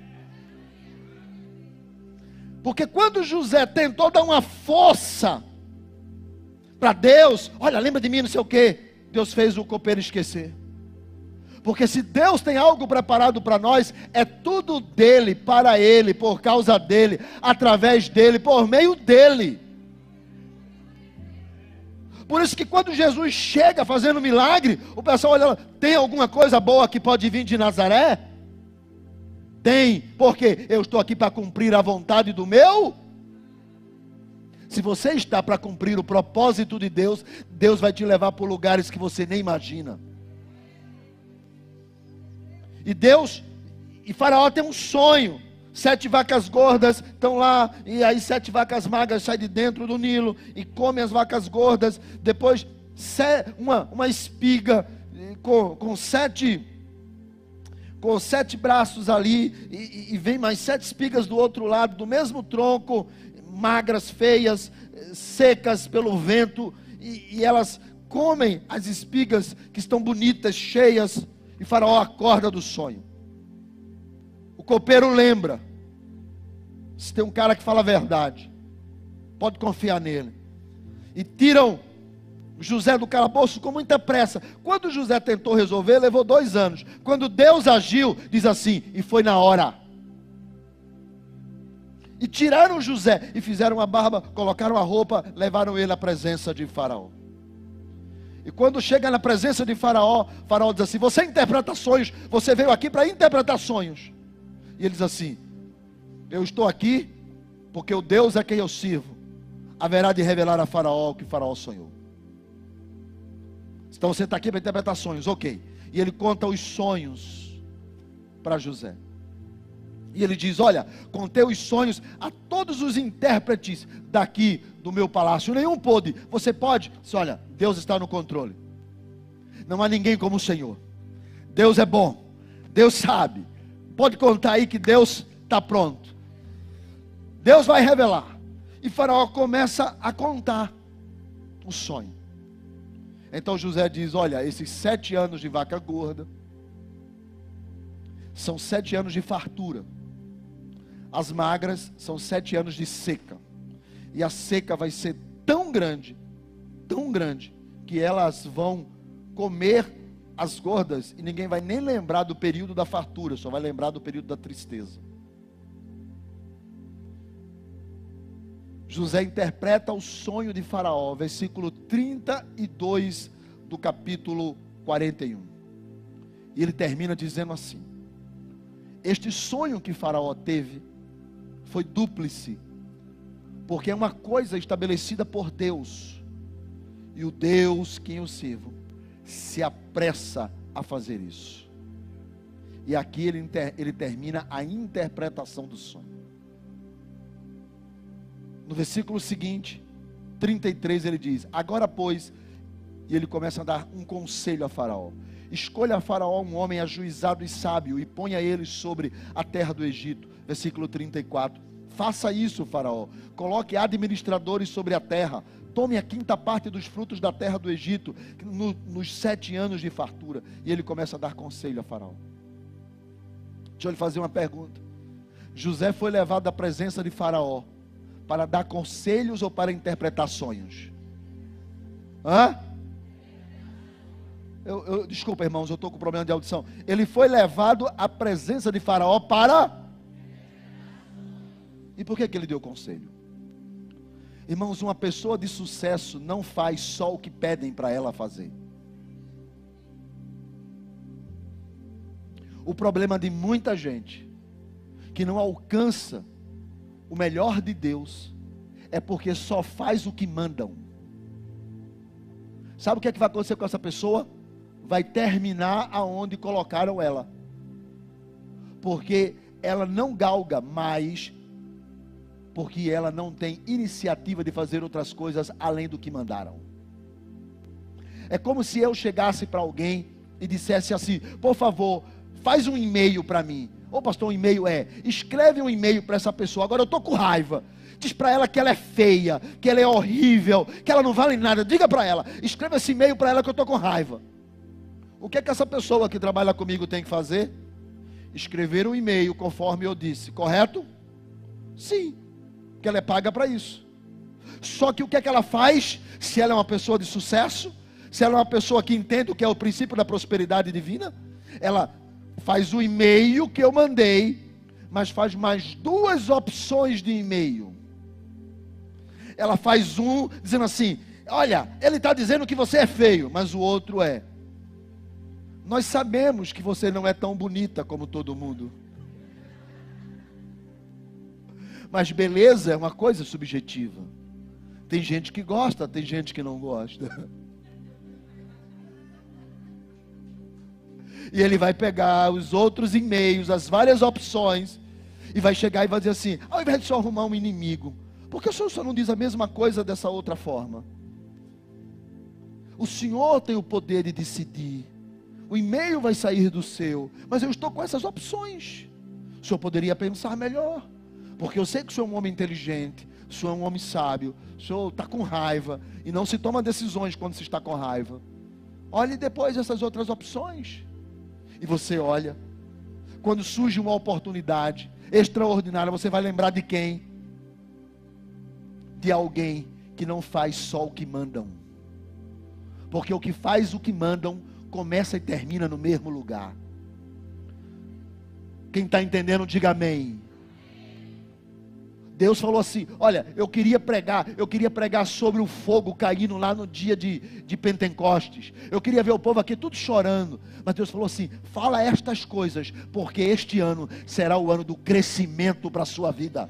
Porque quando José tentou dar uma força para Deus, olha, lembra de mim, não sei o que, Deus fez o copeiro esquecer. Porque se Deus tem algo preparado para nós, é tudo dele, para ele, por causa dele, através dele, por meio dele. Por isso que quando Jesus chega fazendo milagre, o pessoal olha, tem alguma coisa boa que pode vir de Nazaré? Tem, porque eu estou aqui para cumprir a vontade do meu. Se você está para cumprir o propósito de Deus, Deus vai te levar por lugares que você nem imagina. E Deus, e Faraó tem um sonho. Sete vacas gordas estão lá, e aí sete vacas magras saem de dentro do Nilo e comem as vacas gordas. Depois, uma, uma espiga com, com sete com sete braços ali, e, e, vem mais sete espigas do outro lado, do mesmo tronco, magras, feias, secas pelo vento, e, e elas comem as espigas que estão bonitas, cheias, e Faraó acorda do sonho. O copeiro lembra. Se tem um cara que fala a verdade, pode confiar nele. E tiram José do calabouço com muita pressa. Quando José tentou resolver, levou dois anos. Quando Deus agiu, diz assim, e foi na hora. E tiraram José e fizeram a barba, colocaram a roupa, levaram ele à presença de Faraó. E quando chega na presença de Faraó, Faraó diz assim: Você interpreta sonhos, você veio aqui para interpretar sonhos. E ele diz assim: Eu estou aqui porque o Deus a quem eu sirvo haverá de revelar a Faraó o que Faraó sonhou. Então você está aqui para interpretar sonhos, ok. E ele conta os sonhos para José. E ele diz: Olha, contei os sonhos a todos os intérpretes daqui do meu palácio. Nenhum pôde. Você pode? Diz, Olha, Deus está no controle. Não há ninguém como o Senhor. Deus é bom. Deus sabe. Pode contar aí que Deus está pronto. Deus vai revelar. E Faraó começa a contar o sonho. Então José diz: Olha, esses sete anos de vaca gorda são sete anos de fartura. As magras são sete anos de seca. E a seca vai ser tão grande, tão grande, que elas vão comer as gordas e ninguém vai nem lembrar do período da fartura, só vai lembrar do período da tristeza. José interpreta o sonho de Faraó, versículo 32 do capítulo 41. E ele termina dizendo assim: Este sonho que Faraó teve foi dúplice, porque é uma coisa estabelecida por Deus, e o Deus quem eu sirvo se apressa a fazer isso. E aqui ele, ele termina a interpretação do sonho. No versículo seguinte, 33, ele diz: Agora, pois, e ele começa a dar um conselho a Faraó: Escolha a Faraó um homem ajuizado e sábio, e ponha ele sobre a terra do Egito. Versículo 34. Faça isso, Faraó. Coloque administradores sobre a terra. Tome a quinta parte dos frutos da terra do Egito, no, nos sete anos de fartura. E ele começa a dar conselho a Faraó. Deixa eu lhe fazer uma pergunta. José foi levado à presença de Faraó para dar conselhos ou para interpretar sonhos? Hã? Eu, eu, desculpa, irmãos, eu estou com problema de audição. Ele foi levado à presença de Faraó para. E por que, que ele deu conselho? Irmãos, uma pessoa de sucesso não faz só o que pedem para ela fazer. O problema de muita gente que não alcança o melhor de Deus é porque só faz o que mandam. Sabe o que, é que vai acontecer com essa pessoa? Vai terminar aonde colocaram ela. Porque ela não galga mais, porque ela não tem iniciativa de fazer outras coisas além do que mandaram. É como se eu chegasse para alguém e dissesse assim: por favor, faz um e-mail para mim. Ô pastor, um e-mail é, escreve um e-mail para essa pessoa. Agora eu estou com raiva. Diz para ela que ela é feia, que ela é horrível, que ela não vale nada. Diga para ela, escreva esse e-mail para ela que eu estou com raiva. O que é que essa pessoa que trabalha comigo tem que fazer? Escrever um e-mail conforme eu disse, correto? Sim, que ela é paga para isso. Só que o que é que ela faz? Se ela é uma pessoa de sucesso, se ela é uma pessoa que entende o que é o princípio da prosperidade divina, ela faz o e-mail que eu mandei, mas faz mais duas opções de e-mail. Ela faz um dizendo assim: Olha, ele está dizendo que você é feio, mas o outro é. Nós sabemos que você não é tão bonita como todo mundo. Mas beleza é uma coisa subjetiva. Tem gente que gosta, tem gente que não gosta. E ele vai pegar os outros e-mails, as várias opções, e vai chegar e vai dizer assim: ao invés de só arrumar um inimigo, por que o senhor só não diz a mesma coisa dessa outra forma? O senhor tem o poder de decidir. O e-mail vai sair do seu, mas eu estou com essas opções. O senhor poderia pensar melhor, porque eu sei que o senhor é um homem inteligente, o senhor é um homem sábio, o senhor está com raiva e não se toma decisões quando se está com raiva. Olhe depois essas outras opções. E você olha, quando surge uma oportunidade extraordinária, você vai lembrar de quem? De alguém que não faz só o que mandam. Porque o que faz o que mandam começa e termina no mesmo lugar. Quem está entendendo, diga amém. Deus falou assim: Olha, eu queria pregar, eu queria pregar sobre o fogo caindo lá no dia de, de Pentecostes. Eu queria ver o povo aqui tudo chorando. Mas Deus falou assim: Fala estas coisas, porque este ano será o ano do crescimento para a sua vida.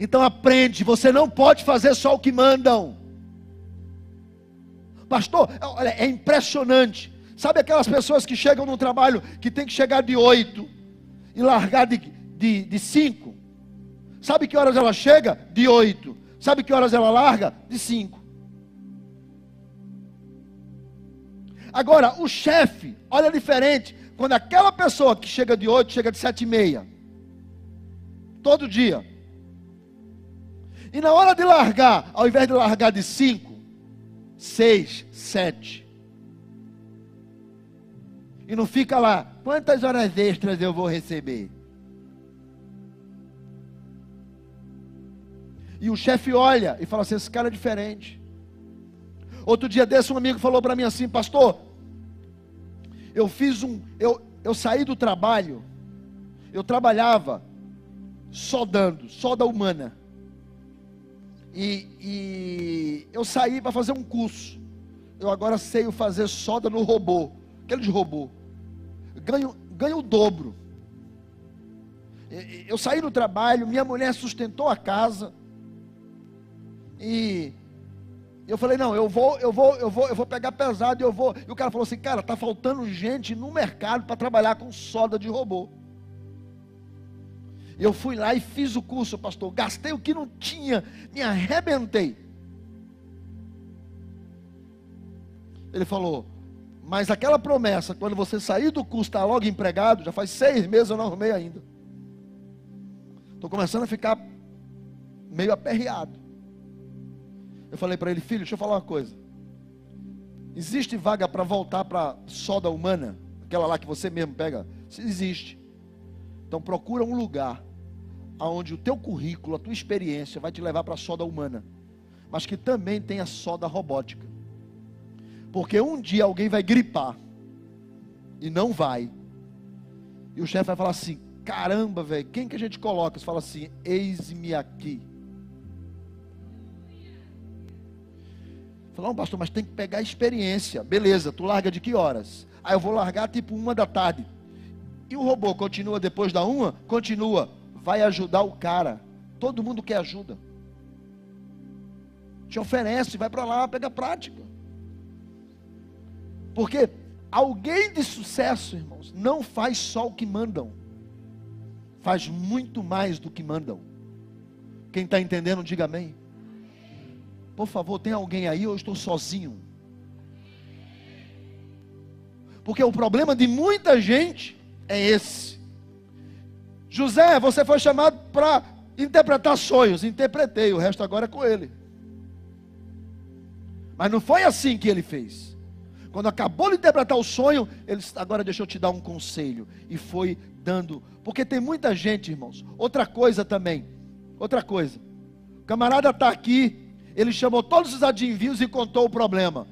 Então aprende, você não pode fazer só o que mandam. Pastor, olha, é impressionante. Sabe aquelas pessoas que chegam no trabalho que tem que chegar de oito e largar de de, de cinco. Sabe que horas ela chega? De oito. Sabe que horas ela larga? De cinco. Agora, o chefe, olha diferente. Quando aquela pessoa que chega de oito, chega de sete e meia. Todo dia. E na hora de largar, ao invés de largar de cinco, seis, sete. E não fica lá, quantas horas extras eu vou receber? E o chefe olha e fala assim: esse cara é diferente. Outro dia desse, um amigo falou para mim assim: Pastor, eu fiz um. Eu, eu saí do trabalho, eu trabalhava sodando, soda humana. E, e eu saí para fazer um curso. Eu agora sei fazer soda no robô, aquele de robô. Ganho, ganho o dobro. Eu saí do trabalho, minha mulher sustentou a casa. E eu falei, não, eu vou, eu vou, eu vou, eu vou pegar pesado, eu vou. E o cara falou assim, cara, tá faltando gente no mercado para trabalhar com soda de robô. Eu fui lá e fiz o curso, pastor. Gastei o que não tinha, me arrebentei. Ele falou, mas aquela promessa, quando você sair do curso, está logo empregado, já faz seis meses eu não arrumei ainda. Estou começando a ficar meio aperreado. Eu falei para ele, filho, deixa eu falar uma coisa. Existe vaga para voltar para soda humana? Aquela lá que você mesmo pega? Existe. Então procura um lugar onde o teu currículo, a tua experiência vai te levar para a soda humana, mas que também tenha soda robótica. Porque um dia alguém vai gripar e não vai. E o chefe vai falar assim: caramba, velho, quem que a gente coloca? Você fala assim: eis-me aqui. Falou, não, pastor, mas tem que pegar experiência. Beleza, tu larga de que horas? Aí eu vou largar tipo uma da tarde. E o robô continua depois da uma? Continua. Vai ajudar o cara. Todo mundo quer ajuda. Te oferece, vai para lá, pega prática. Porque alguém de sucesso, irmãos, não faz só o que mandam. Faz muito mais do que mandam. Quem está entendendo, diga amém. Por favor, tem alguém aí ou eu estou sozinho? Porque o problema de muita gente é esse. José, você foi chamado para interpretar sonhos. Interpretei, o resto agora é com ele. Mas não foi assim que ele fez. Quando acabou de interpretar o sonho, ele disse, agora deixa eu te dar um conselho. E foi dando. Porque tem muita gente, irmãos. Outra coisa também. Outra coisa. O camarada está aqui ele chamou todos os adinvios e contou o problema.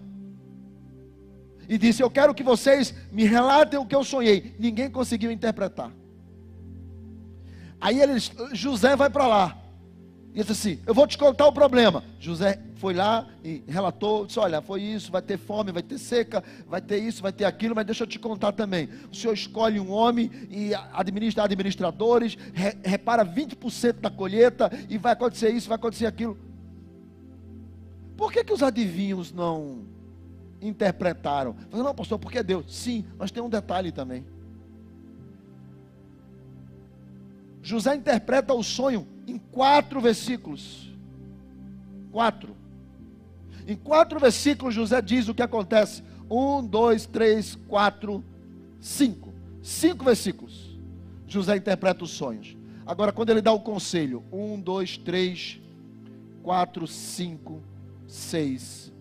E disse: Eu quero que vocês me relatem o que eu sonhei. Ninguém conseguiu interpretar. Aí ele, José vai para lá. E disse assim: Eu vou te contar o problema. José foi lá e relatou: disse, Olha, foi isso, vai ter fome, vai ter seca, vai ter isso, vai ter aquilo, mas deixa eu te contar também. O senhor escolhe um homem e administra administradores, re, repara 20% da colheita e vai acontecer isso, vai acontecer aquilo. Por que, que os adivinhos não interpretaram? Falei, não, pastor, porque é Deus. Sim, mas tem um detalhe também. José interpreta o sonho em quatro versículos. Quatro. Em quatro versículos, José diz o que acontece. Um, dois, três, quatro, cinco. Cinco versículos. José interpreta os sonhos. Agora, quando ele dá o conselho: um, dois, três, quatro, cinco, seis.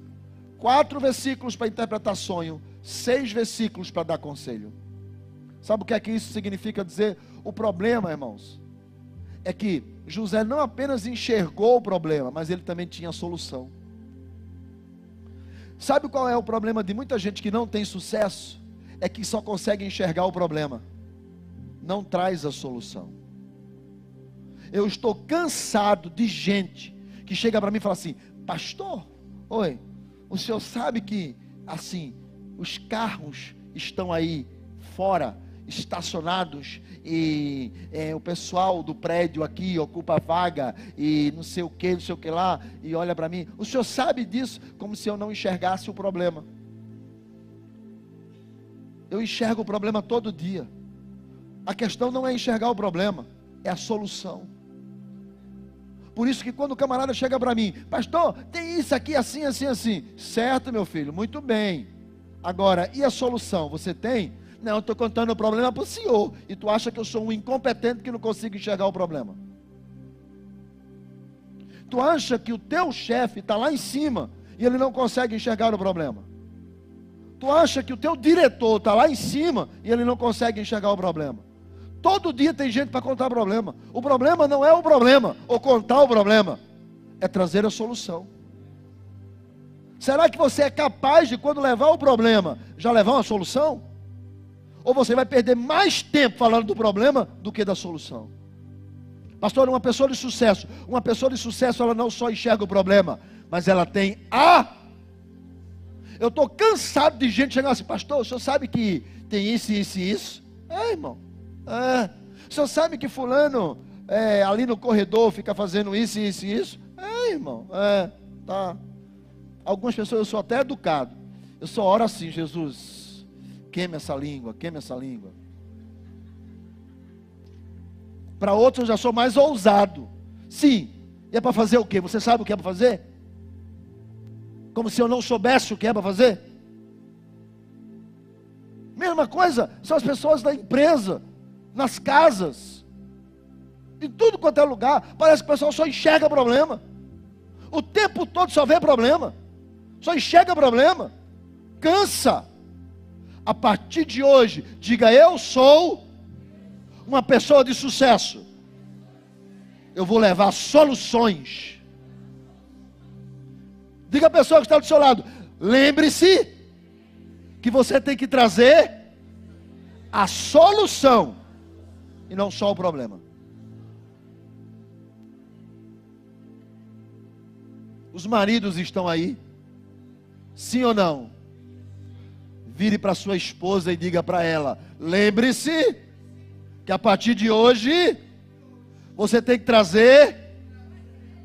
Quatro versículos para interpretar sonho, seis versículos para dar conselho. Sabe o que é que isso significa dizer? O problema, irmãos, é que José não apenas enxergou o problema, mas ele também tinha a solução. Sabe qual é o problema de muita gente que não tem sucesso? É que só consegue enxergar o problema, não traz a solução. Eu estou cansado de gente que chega para mim e fala assim: Pastor, oi, o senhor sabe que, assim, os carros estão aí fora, estacionados, e é, o pessoal do prédio aqui ocupa vaga, e não sei o que, não sei o que lá, e olha para mim. O senhor sabe disso, como se eu não enxergasse o problema. Eu enxergo o problema todo dia. A questão não é enxergar o problema, é a solução. Por isso que quando o camarada chega para mim, pastor, tem isso aqui assim, assim, assim. Certo, meu filho, muito bem. Agora, e a solução? Você tem? Não, eu estou contando o problema para o senhor. E tu acha que eu sou um incompetente que não consigo enxergar o problema? Tu acha que o teu chefe está lá em cima e ele não consegue enxergar o problema? Tu acha que o teu diretor está lá em cima e ele não consegue enxergar o problema? Todo dia tem gente para contar problema. O problema não é o problema, ou contar o problema, é trazer a solução. Será que você é capaz de, quando levar o problema, já levar uma solução? Ou você vai perder mais tempo falando do problema do que da solução? Pastor, uma pessoa de sucesso, uma pessoa de sucesso, ela não só enxerga o problema, mas ela tem a. Eu estou cansado de gente chegar assim, pastor, o senhor sabe que tem isso, isso e isso? É, irmão. Ah, o senhor sabe que fulano é, ali no corredor fica fazendo isso, isso e isso? É, irmão. É, tá. Algumas pessoas eu sou até educado. Eu só oro assim, Jesus. Queime essa língua, queime essa língua. Para outros eu já sou mais ousado. Sim. E é para fazer o quê? Você sabe o que é para fazer? Como se eu não soubesse o que é para fazer? Mesma coisa são as pessoas da empresa nas casas, em tudo quanto é lugar. Parece que o pessoal só enxerga problema. O tempo todo só vê problema. Só enxerga problema. Cansa. A partir de hoje, diga: Eu sou uma pessoa de sucesso. Eu vou levar soluções. Diga a pessoa que está do seu lado: Lembre-se que você tem que trazer a solução e não só o problema. Os maridos estão aí? Sim ou não? Vire para sua esposa e diga para ela: lembre-se que a partir de hoje você tem que trazer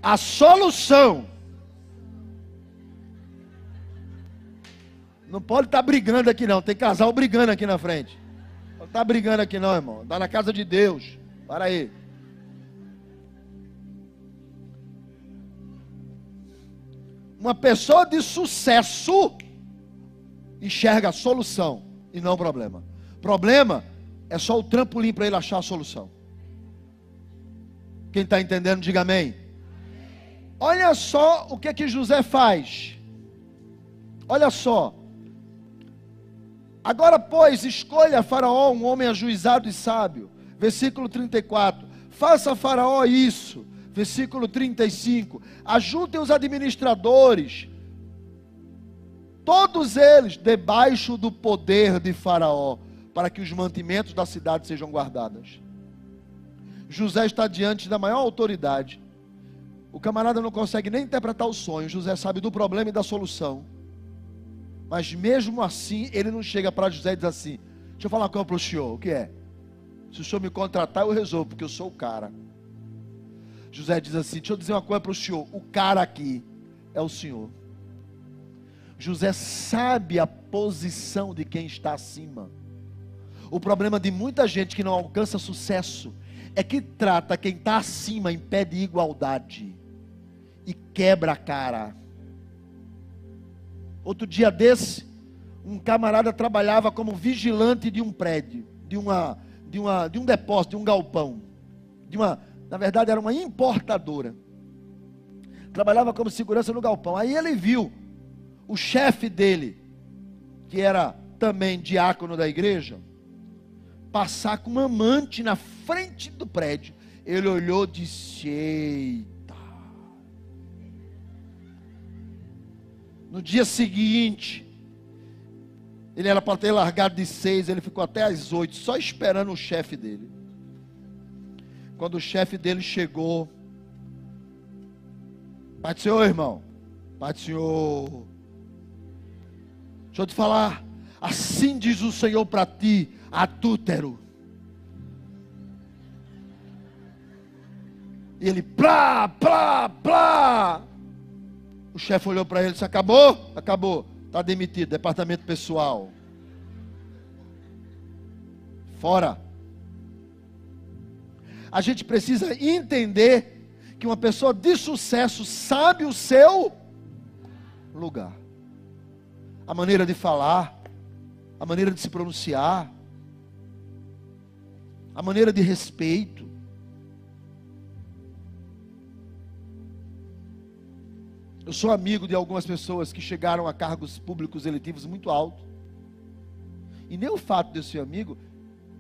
a solução. Não pode estar tá brigando aqui não, tem casal brigando aqui na frente. Está brigando aqui não, irmão. Está na casa de Deus. Para aí. Uma pessoa de sucesso enxerga a solução e não o problema. Problema é só o trampolim para ele achar a solução. Quem está entendendo, diga amém. Olha só o que é que José faz. Olha só. Agora, pois, escolha Faraó um homem ajuizado e sábio. Versículo 34. Faça Faraó isso. Versículo 35. Ajuntem os administradores, todos eles debaixo do poder de Faraó, para que os mantimentos da cidade sejam guardados. José está diante da maior autoridade. O camarada não consegue nem interpretar o sonho. José sabe do problema e da solução. Mas mesmo assim, ele não chega para José e diz assim: Deixa eu falar para o senhor. O que é? Se o senhor me contratar, eu resolvo, porque eu sou o cara. José diz assim: Deixa eu dizer uma coisa para o senhor. O cara aqui é o senhor. José sabe a posição de quem está acima. O problema de muita gente que não alcança sucesso é que trata quem está acima em pé de igualdade e quebra a cara. Outro dia desse, um camarada trabalhava como vigilante de um prédio, de uma, de uma, de um depósito, de um galpão, de uma, na verdade era uma importadora. Trabalhava como segurança no galpão. Aí ele viu o chefe dele, que era também diácono da igreja, passar com uma amante na frente do prédio. Ele olhou e disse: No dia seguinte, ele era para ter largado de seis, ele ficou até às oito, só esperando o chefe dele. Quando o chefe dele chegou, Pai do Senhor, irmão, Pai do Senhor, deixa eu te falar, assim diz o Senhor para ti, adúltero. E ele, plá, plá, plá. O chefe olhou para ele e disse: Acabou? Acabou. Está demitido. Departamento pessoal. Fora. A gente precisa entender que uma pessoa de sucesso sabe o seu lugar. A maneira de falar, a maneira de se pronunciar, a maneira de respeito. Eu sou amigo de algumas pessoas que chegaram a cargos públicos eletivos muito altos. E nem o fato de eu ser amigo,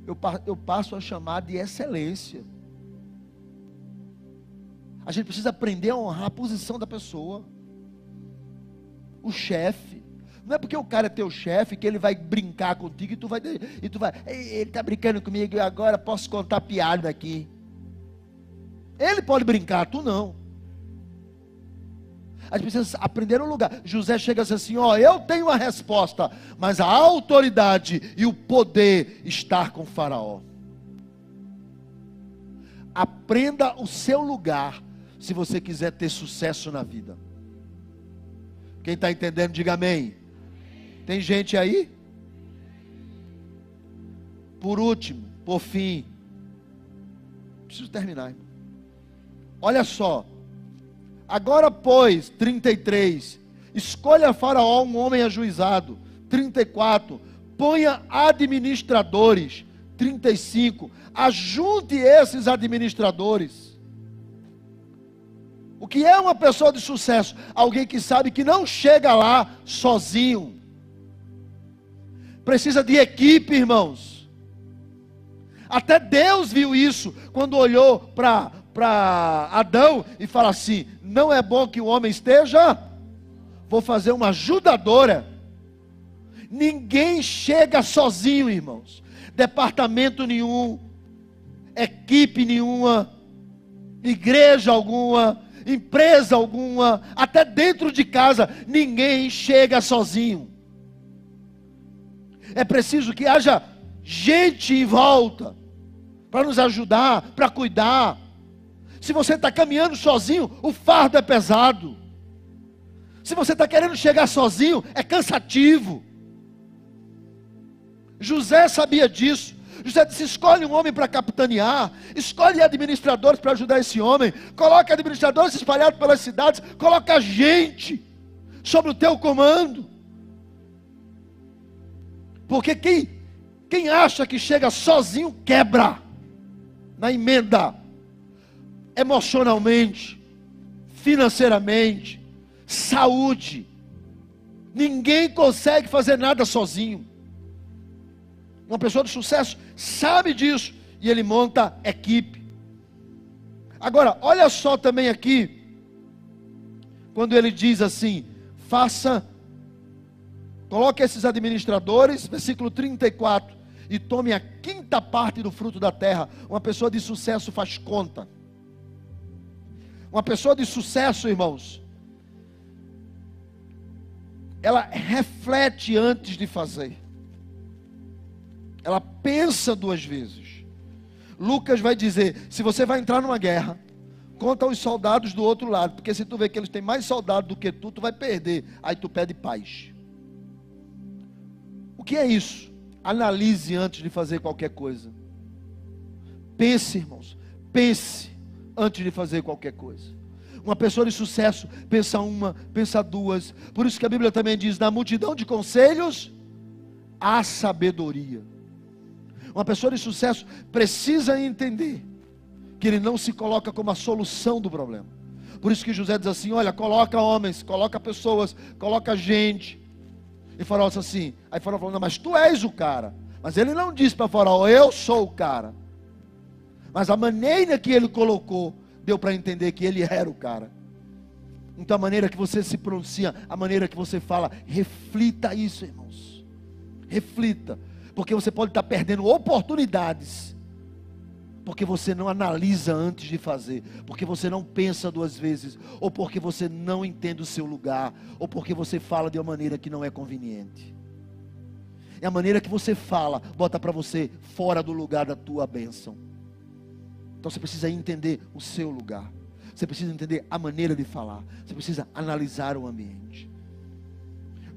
eu, eu passo a chamar de excelência. A gente precisa aprender a honrar a posição da pessoa. O chefe. Não é porque o cara é teu chefe que ele vai brincar contigo e tu vai. E tu vai ele está brincando comigo e agora posso contar piada aqui. Ele pode brincar, tu não. A gente precisa aprender um lugar. José chega assim: Ó, eu tenho a resposta, mas a autoridade e o poder estar com Faraó. Aprenda o seu lugar, se você quiser ter sucesso na vida. Quem está entendendo, diga amém. Tem gente aí? Por último, por fim, preciso terminar. Olha só, Agora, pois, 33, escolha Faraó um homem ajuizado. 34, ponha administradores. 35, ajunte esses administradores. O que é uma pessoa de sucesso? Alguém que sabe que não chega lá sozinho. Precisa de equipe, irmãos. Até Deus viu isso quando olhou para para Adão e fala assim: não é bom que o homem esteja, vou fazer uma ajudadora. Ninguém chega sozinho, irmãos. Departamento nenhum, equipe nenhuma, igreja alguma, empresa alguma, até dentro de casa, ninguém chega sozinho. É preciso que haja gente em volta para nos ajudar, para cuidar, se você está caminhando sozinho, o fardo é pesado. Se você está querendo chegar sozinho, é cansativo. José sabia disso. José disse: escolhe um homem para capitanear, escolhe administradores para ajudar esse homem, coloca administradores espalhados pelas cidades, coloca gente sobre o teu comando. Porque quem, quem acha que chega sozinho quebra na emenda emocionalmente, financeiramente, saúde. Ninguém consegue fazer nada sozinho. Uma pessoa de sucesso sabe disso e ele monta equipe. Agora, olha só também aqui, quando ele diz assim: faça, coloque esses administradores, versículo 34, e tome a quinta parte do fruto da terra. Uma pessoa de sucesso faz conta Uma pessoa de sucesso, irmãos, ela reflete antes de fazer. Ela pensa duas vezes. Lucas vai dizer: se você vai entrar numa guerra, conta os soldados do outro lado, porque se tu vê que eles têm mais soldados do que tu, tu vai perder. Aí tu pede paz. O que é isso? Analise antes de fazer qualquer coisa. Pense, irmãos. Pense antes de fazer qualquer coisa. Uma pessoa de sucesso pensa uma, pensa duas. Por isso que a Bíblia também diz: na multidão de conselhos, há sabedoria. Uma pessoa de sucesso precisa entender que ele não se coloca como a solução do problema. Por isso que José diz assim: olha, coloca homens, coloca pessoas, coloca gente. E Faraó disse assim: aí Faraó falou, não, mas tu és o cara. Mas ele não disse para Faraó, eu sou o cara. Mas a maneira que ele colocou, deu para entender que ele era o cara. Então a maneira que você se pronuncia, a maneira que você fala, reflita isso, irmãos. Reflita, porque você pode estar perdendo oportunidades. Porque você não analisa antes de fazer, porque você não pensa duas vezes, ou porque você não entende o seu lugar, ou porque você fala de uma maneira que não é conveniente. É a maneira que você fala, bota para você fora do lugar da tua bênção. Então você precisa entender o seu lugar. Você precisa entender a maneira de falar. Você precisa analisar o ambiente.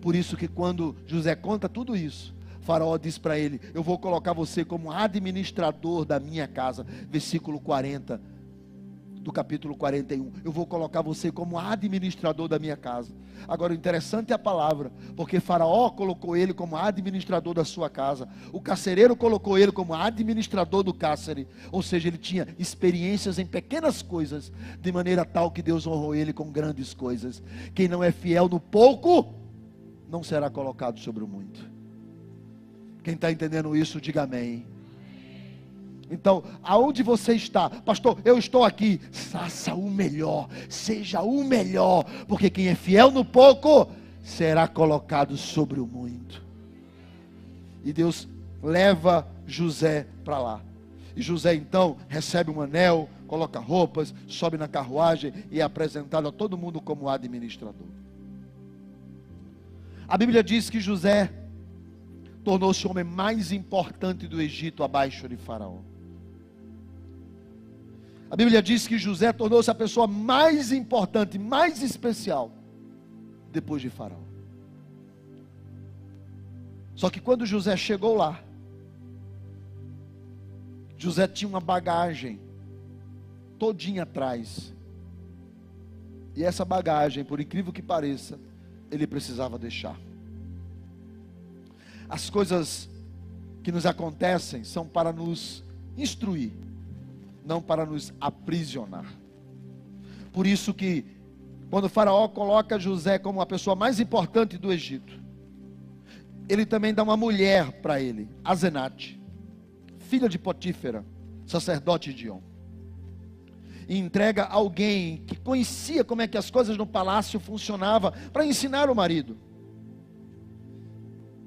Por isso que quando José conta tudo isso, Faraó diz para ele: Eu vou colocar você como administrador da minha casa. Versículo 40 do capítulo 41. Eu vou colocar você como administrador da minha casa. Agora, o interessante é a palavra, porque Faraó colocou ele como administrador da sua casa, o carcereiro colocou ele como administrador do cárcere, ou seja, ele tinha experiências em pequenas coisas, de maneira tal que Deus honrou ele com grandes coisas. Quem não é fiel no pouco, não será colocado sobre o muito. Quem está entendendo isso, diga amém. Então, aonde você está, pastor? Eu estou aqui. Faça o melhor, seja o melhor, porque quem é fiel no pouco será colocado sobre o muito. E Deus leva José para lá. E José então recebe um anel, coloca roupas, sobe na carruagem e é apresentado a todo mundo como administrador. A Bíblia diz que José tornou-se o homem mais importante do Egito abaixo de Faraó. A Bíblia diz que José tornou-se a pessoa mais importante, mais especial, depois de Faraó. Só que quando José chegou lá, José tinha uma bagagem todinha atrás. E essa bagagem, por incrível que pareça, ele precisava deixar. As coisas que nos acontecem são para nos instruir não para nos aprisionar. Por isso que quando o faraó coloca José como a pessoa mais importante do Egito, ele também dá uma mulher para ele, Azenate, filha de Potífera, sacerdote de On. E entrega alguém que conhecia como é que as coisas no palácio funcionavam para ensinar o marido.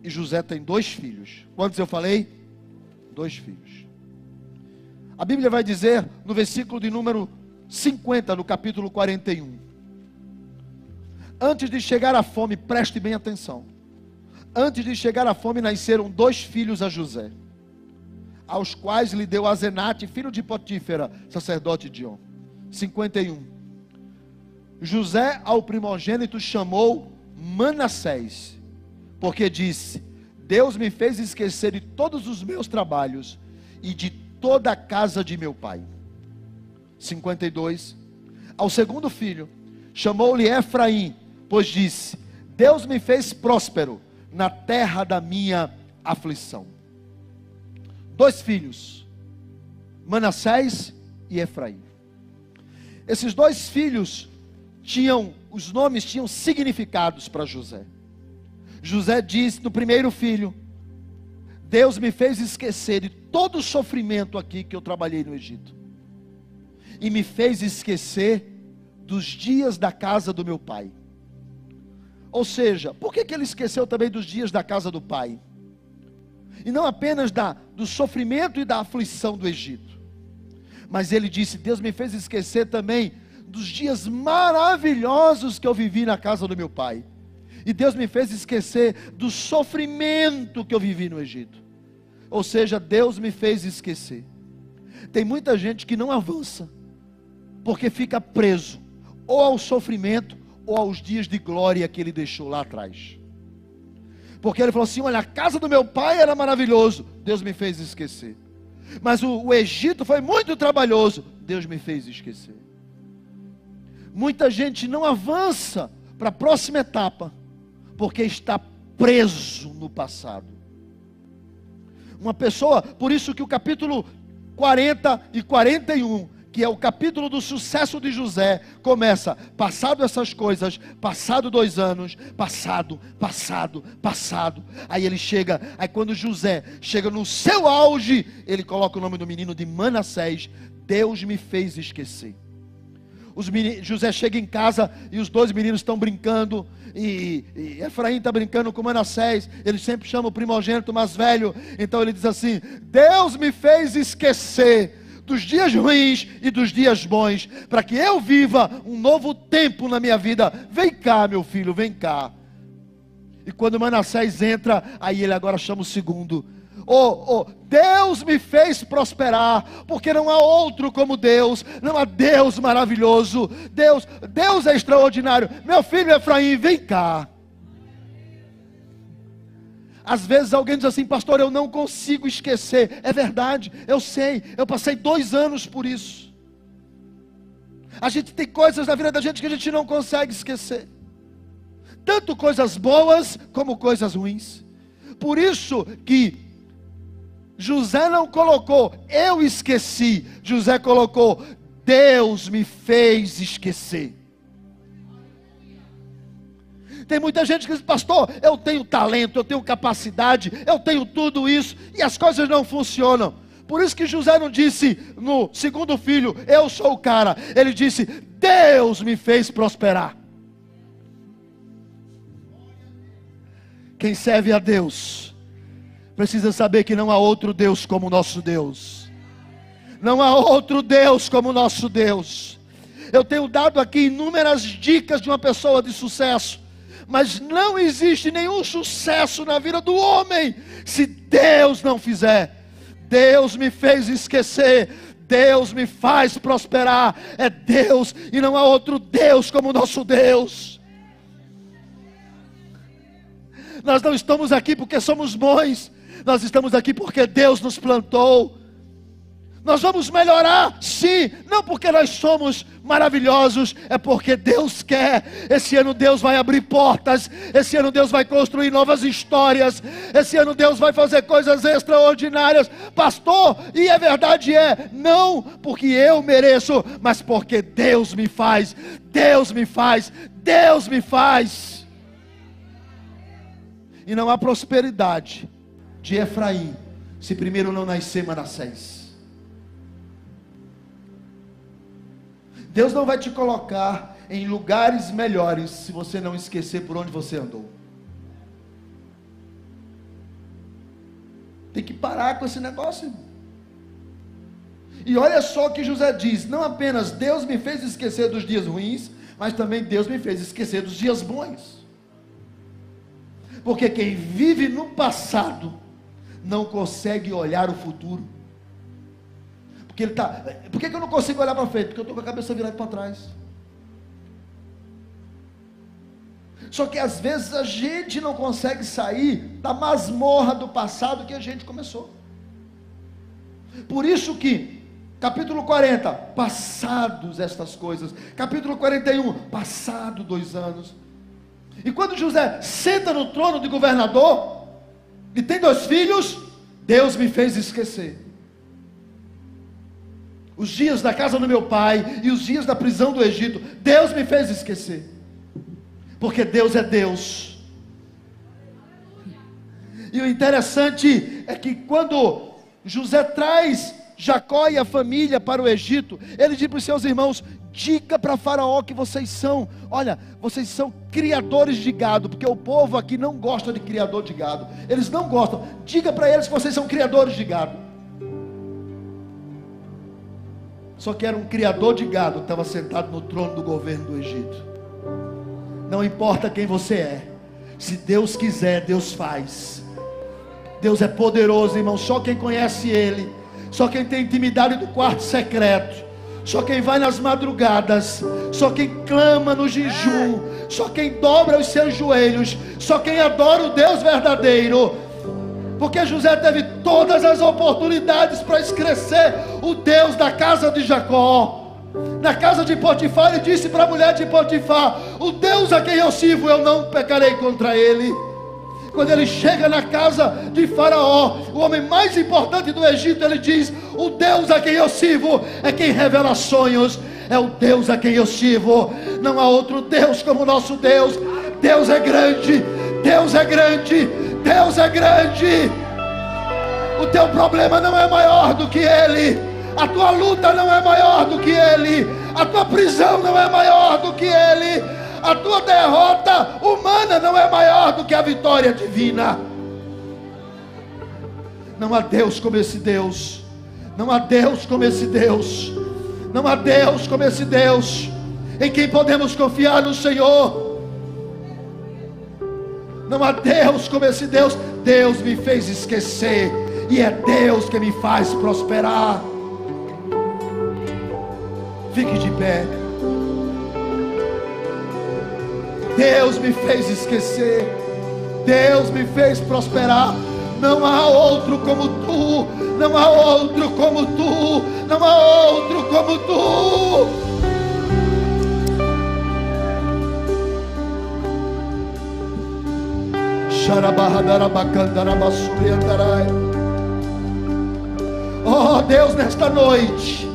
E José tem dois filhos. Quantos eu falei? Dois filhos. A Bíblia vai dizer no versículo de número 50, no capítulo 41. Antes de chegar a fome, preste bem atenção. Antes de chegar a fome, nasceram dois filhos a José, aos quais lhe deu Azenate, filho de Potífera, sacerdote de On. 51. José ao primogênito chamou Manassés, porque disse: Deus me fez esquecer de todos os meus trabalhos e de toda a casa de meu pai. 52. Ao segundo filho, chamou-lhe Efraim, pois disse: Deus me fez próspero na terra da minha aflição. Dois filhos, Manassés e Efraim. Esses dois filhos tinham, os nomes tinham significados para José. José disse no primeiro filho: Deus me fez esquecer de todo o sofrimento aqui que eu trabalhei no Egito. E me fez esquecer dos dias da casa do meu pai. Ou seja, por que, que ele esqueceu também dos dias da casa do pai? E não apenas da, do sofrimento e da aflição do Egito. Mas ele disse: Deus me fez esquecer também dos dias maravilhosos que eu vivi na casa do meu pai. E Deus me fez esquecer do sofrimento que eu vivi no Egito. Ou seja, Deus me fez esquecer. Tem muita gente que não avança, porque fica preso ou ao sofrimento ou aos dias de glória que ele deixou lá atrás. Porque ele falou assim: Olha, a casa do meu pai era maravilhoso, Deus me fez esquecer. Mas o, o Egito foi muito trabalhoso, Deus me fez esquecer. Muita gente não avança para a próxima etapa, porque está preso no passado. Uma pessoa, por isso que o capítulo 40 e 41, que é o capítulo do sucesso de José, começa, passado essas coisas, passado dois anos, passado, passado, passado. Aí ele chega, aí quando José chega no seu auge, ele coloca o nome do menino de Manassés, Deus me fez esquecer. Os José chega em casa e os dois meninos estão brincando. E, e Efraim está brincando com Manassés. Ele sempre chama o primogênito mais velho. Então ele diz assim: Deus me fez esquecer dos dias ruins e dos dias bons, para que eu viva um novo tempo na minha vida. Vem cá, meu filho, vem cá. E quando Manassés entra, aí ele agora chama o segundo oh, oh, Deus me fez prosperar, porque não há outro como Deus, não há Deus maravilhoso, Deus, Deus é extraordinário. Meu filho Efraim, vem cá. Às vezes alguém diz assim, pastor, eu não consigo esquecer. É verdade, eu sei, eu passei dois anos por isso. A gente tem coisas na vida da gente que a gente não consegue esquecer, tanto coisas boas como coisas ruins. Por isso que José não colocou, eu esqueci. José colocou, Deus me fez esquecer. Tem muita gente que diz, pastor, eu tenho talento, eu tenho capacidade, eu tenho tudo isso, e as coisas não funcionam. Por isso que José não disse no segundo filho, eu sou o cara. Ele disse, Deus me fez prosperar. Quem serve a Deus precisa saber que não há outro Deus como o nosso Deus. Não há outro Deus como o nosso Deus. Eu tenho dado aqui inúmeras dicas de uma pessoa de sucesso, mas não existe nenhum sucesso na vida do homem se Deus não fizer. Deus me fez esquecer, Deus me faz prosperar. É Deus e não há outro Deus como o nosso Deus. Nós não estamos aqui porque somos bons, nós estamos aqui porque Deus nos plantou. Nós vamos melhorar, sim, não porque nós somos maravilhosos, é porque Deus quer. Esse ano Deus vai abrir portas, esse ano Deus vai construir novas histórias, esse ano Deus vai fazer coisas extraordinárias. Pastor, e a verdade é, não porque eu mereço, mas porque Deus me faz, Deus me faz, Deus me faz. E não há prosperidade de Efraim, se primeiro não nascer Manassés. Deus não vai te colocar em lugares melhores se você não esquecer por onde você andou. Tem que parar com esse negócio. E olha só o que José diz: não apenas Deus me fez esquecer dos dias ruins, mas também Deus me fez esquecer dos dias bons. Porque quem vive no passado não consegue olhar o futuro. Porque ele está. Por que, que eu não consigo olhar para frente? Porque eu estou com a cabeça virada para trás. Só que às vezes a gente não consegue sair da masmorra do passado que a gente começou. Por isso que, capítulo 40, passados estas coisas. Capítulo 41, passado dois anos. E quando José senta no trono de governador, e tem dois filhos, Deus me fez esquecer. Os dias da casa do meu pai e os dias da prisão do Egito, Deus me fez esquecer. Porque Deus é Deus. E o interessante é que quando José traz Jacó e a família para o Egito, ele diz para os seus irmãos: diga para Faraó que vocês são, olha, vocês são criadores de gado, porque o povo aqui não gosta de criador de gado, eles não gostam. Diga para eles que vocês são criadores de gado. Só que era um criador de gado que estava sentado no trono do governo do Egito. Não importa quem você é, se Deus quiser, Deus faz. Deus é poderoso, irmão. Só quem conhece Ele, só quem tem intimidade do quarto secreto, só quem vai nas madrugadas, só quem clama no jejum, só quem dobra os seus joelhos, só quem adora o Deus verdadeiro. Porque José teve todas as oportunidades para escrever o Deus da casa de Jacó. Na casa de Potifar, ele disse para a mulher de Potifar: O Deus a quem eu sirvo, eu não pecarei contra ele. Quando ele chega na casa de Faraó, o homem mais importante do Egito, ele diz: O Deus a quem eu sirvo é quem revela sonhos, é o Deus a quem eu sirvo. Não há outro Deus como o nosso Deus. Deus é grande, Deus é grande, Deus é grande. O teu problema não é maior do que ele. A tua luta não é maior do que ele. A tua prisão não é maior do que ele a tua derrota humana não é maior do que a vitória divina. Não há Deus como esse Deus. Não há Deus como esse Deus. Não há Deus como esse Deus. Em quem podemos confiar no Senhor. Não há Deus como esse Deus. Deus me fez esquecer. E é Deus que me faz prosperar. Fique de pé. Deus me fez esquecer, Deus me fez prosperar. Não há outro como tu, não há outro como tu, não há outro como tu. Oh Deus, nesta noite,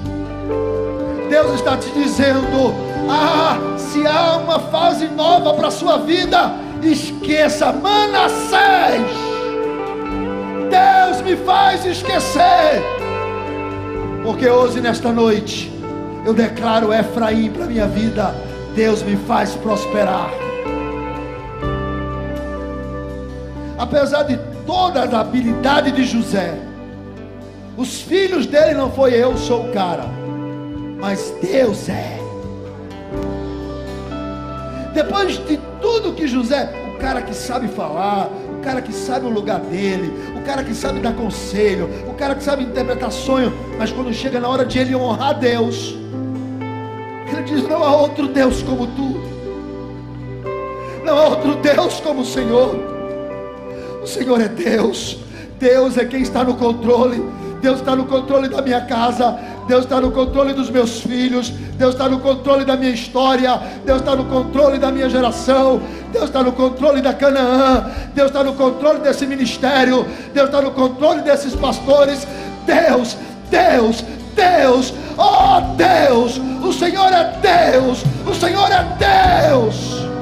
Deus está te dizendo: ah, se há uma fase nova para a sua vida, esqueça Manassés. Deus me faz esquecer. Porque hoje, nesta noite, eu declaro Efraim para minha vida. Deus me faz prosperar. Apesar de toda a habilidade de José, os filhos dele não foi eu sou o cara, mas Deus é. Depois de tudo que José, o cara que sabe falar, o cara que sabe o lugar dele, o cara que sabe dar conselho, o cara que sabe interpretar sonho, mas quando chega na hora de ele honrar Deus, ele diz: Não há outro Deus como tu, não há outro Deus como o Senhor. O Senhor é Deus, Deus é quem está no controle, Deus está no controle da minha casa, Deus está no controle dos meus filhos, Deus está no controle da minha história, Deus está no controle da minha geração, Deus está no controle da Canaã, Deus está no controle desse ministério, Deus está no controle desses pastores. Deus, Deus, Deus, oh Deus, o Senhor é Deus, o Senhor é Deus.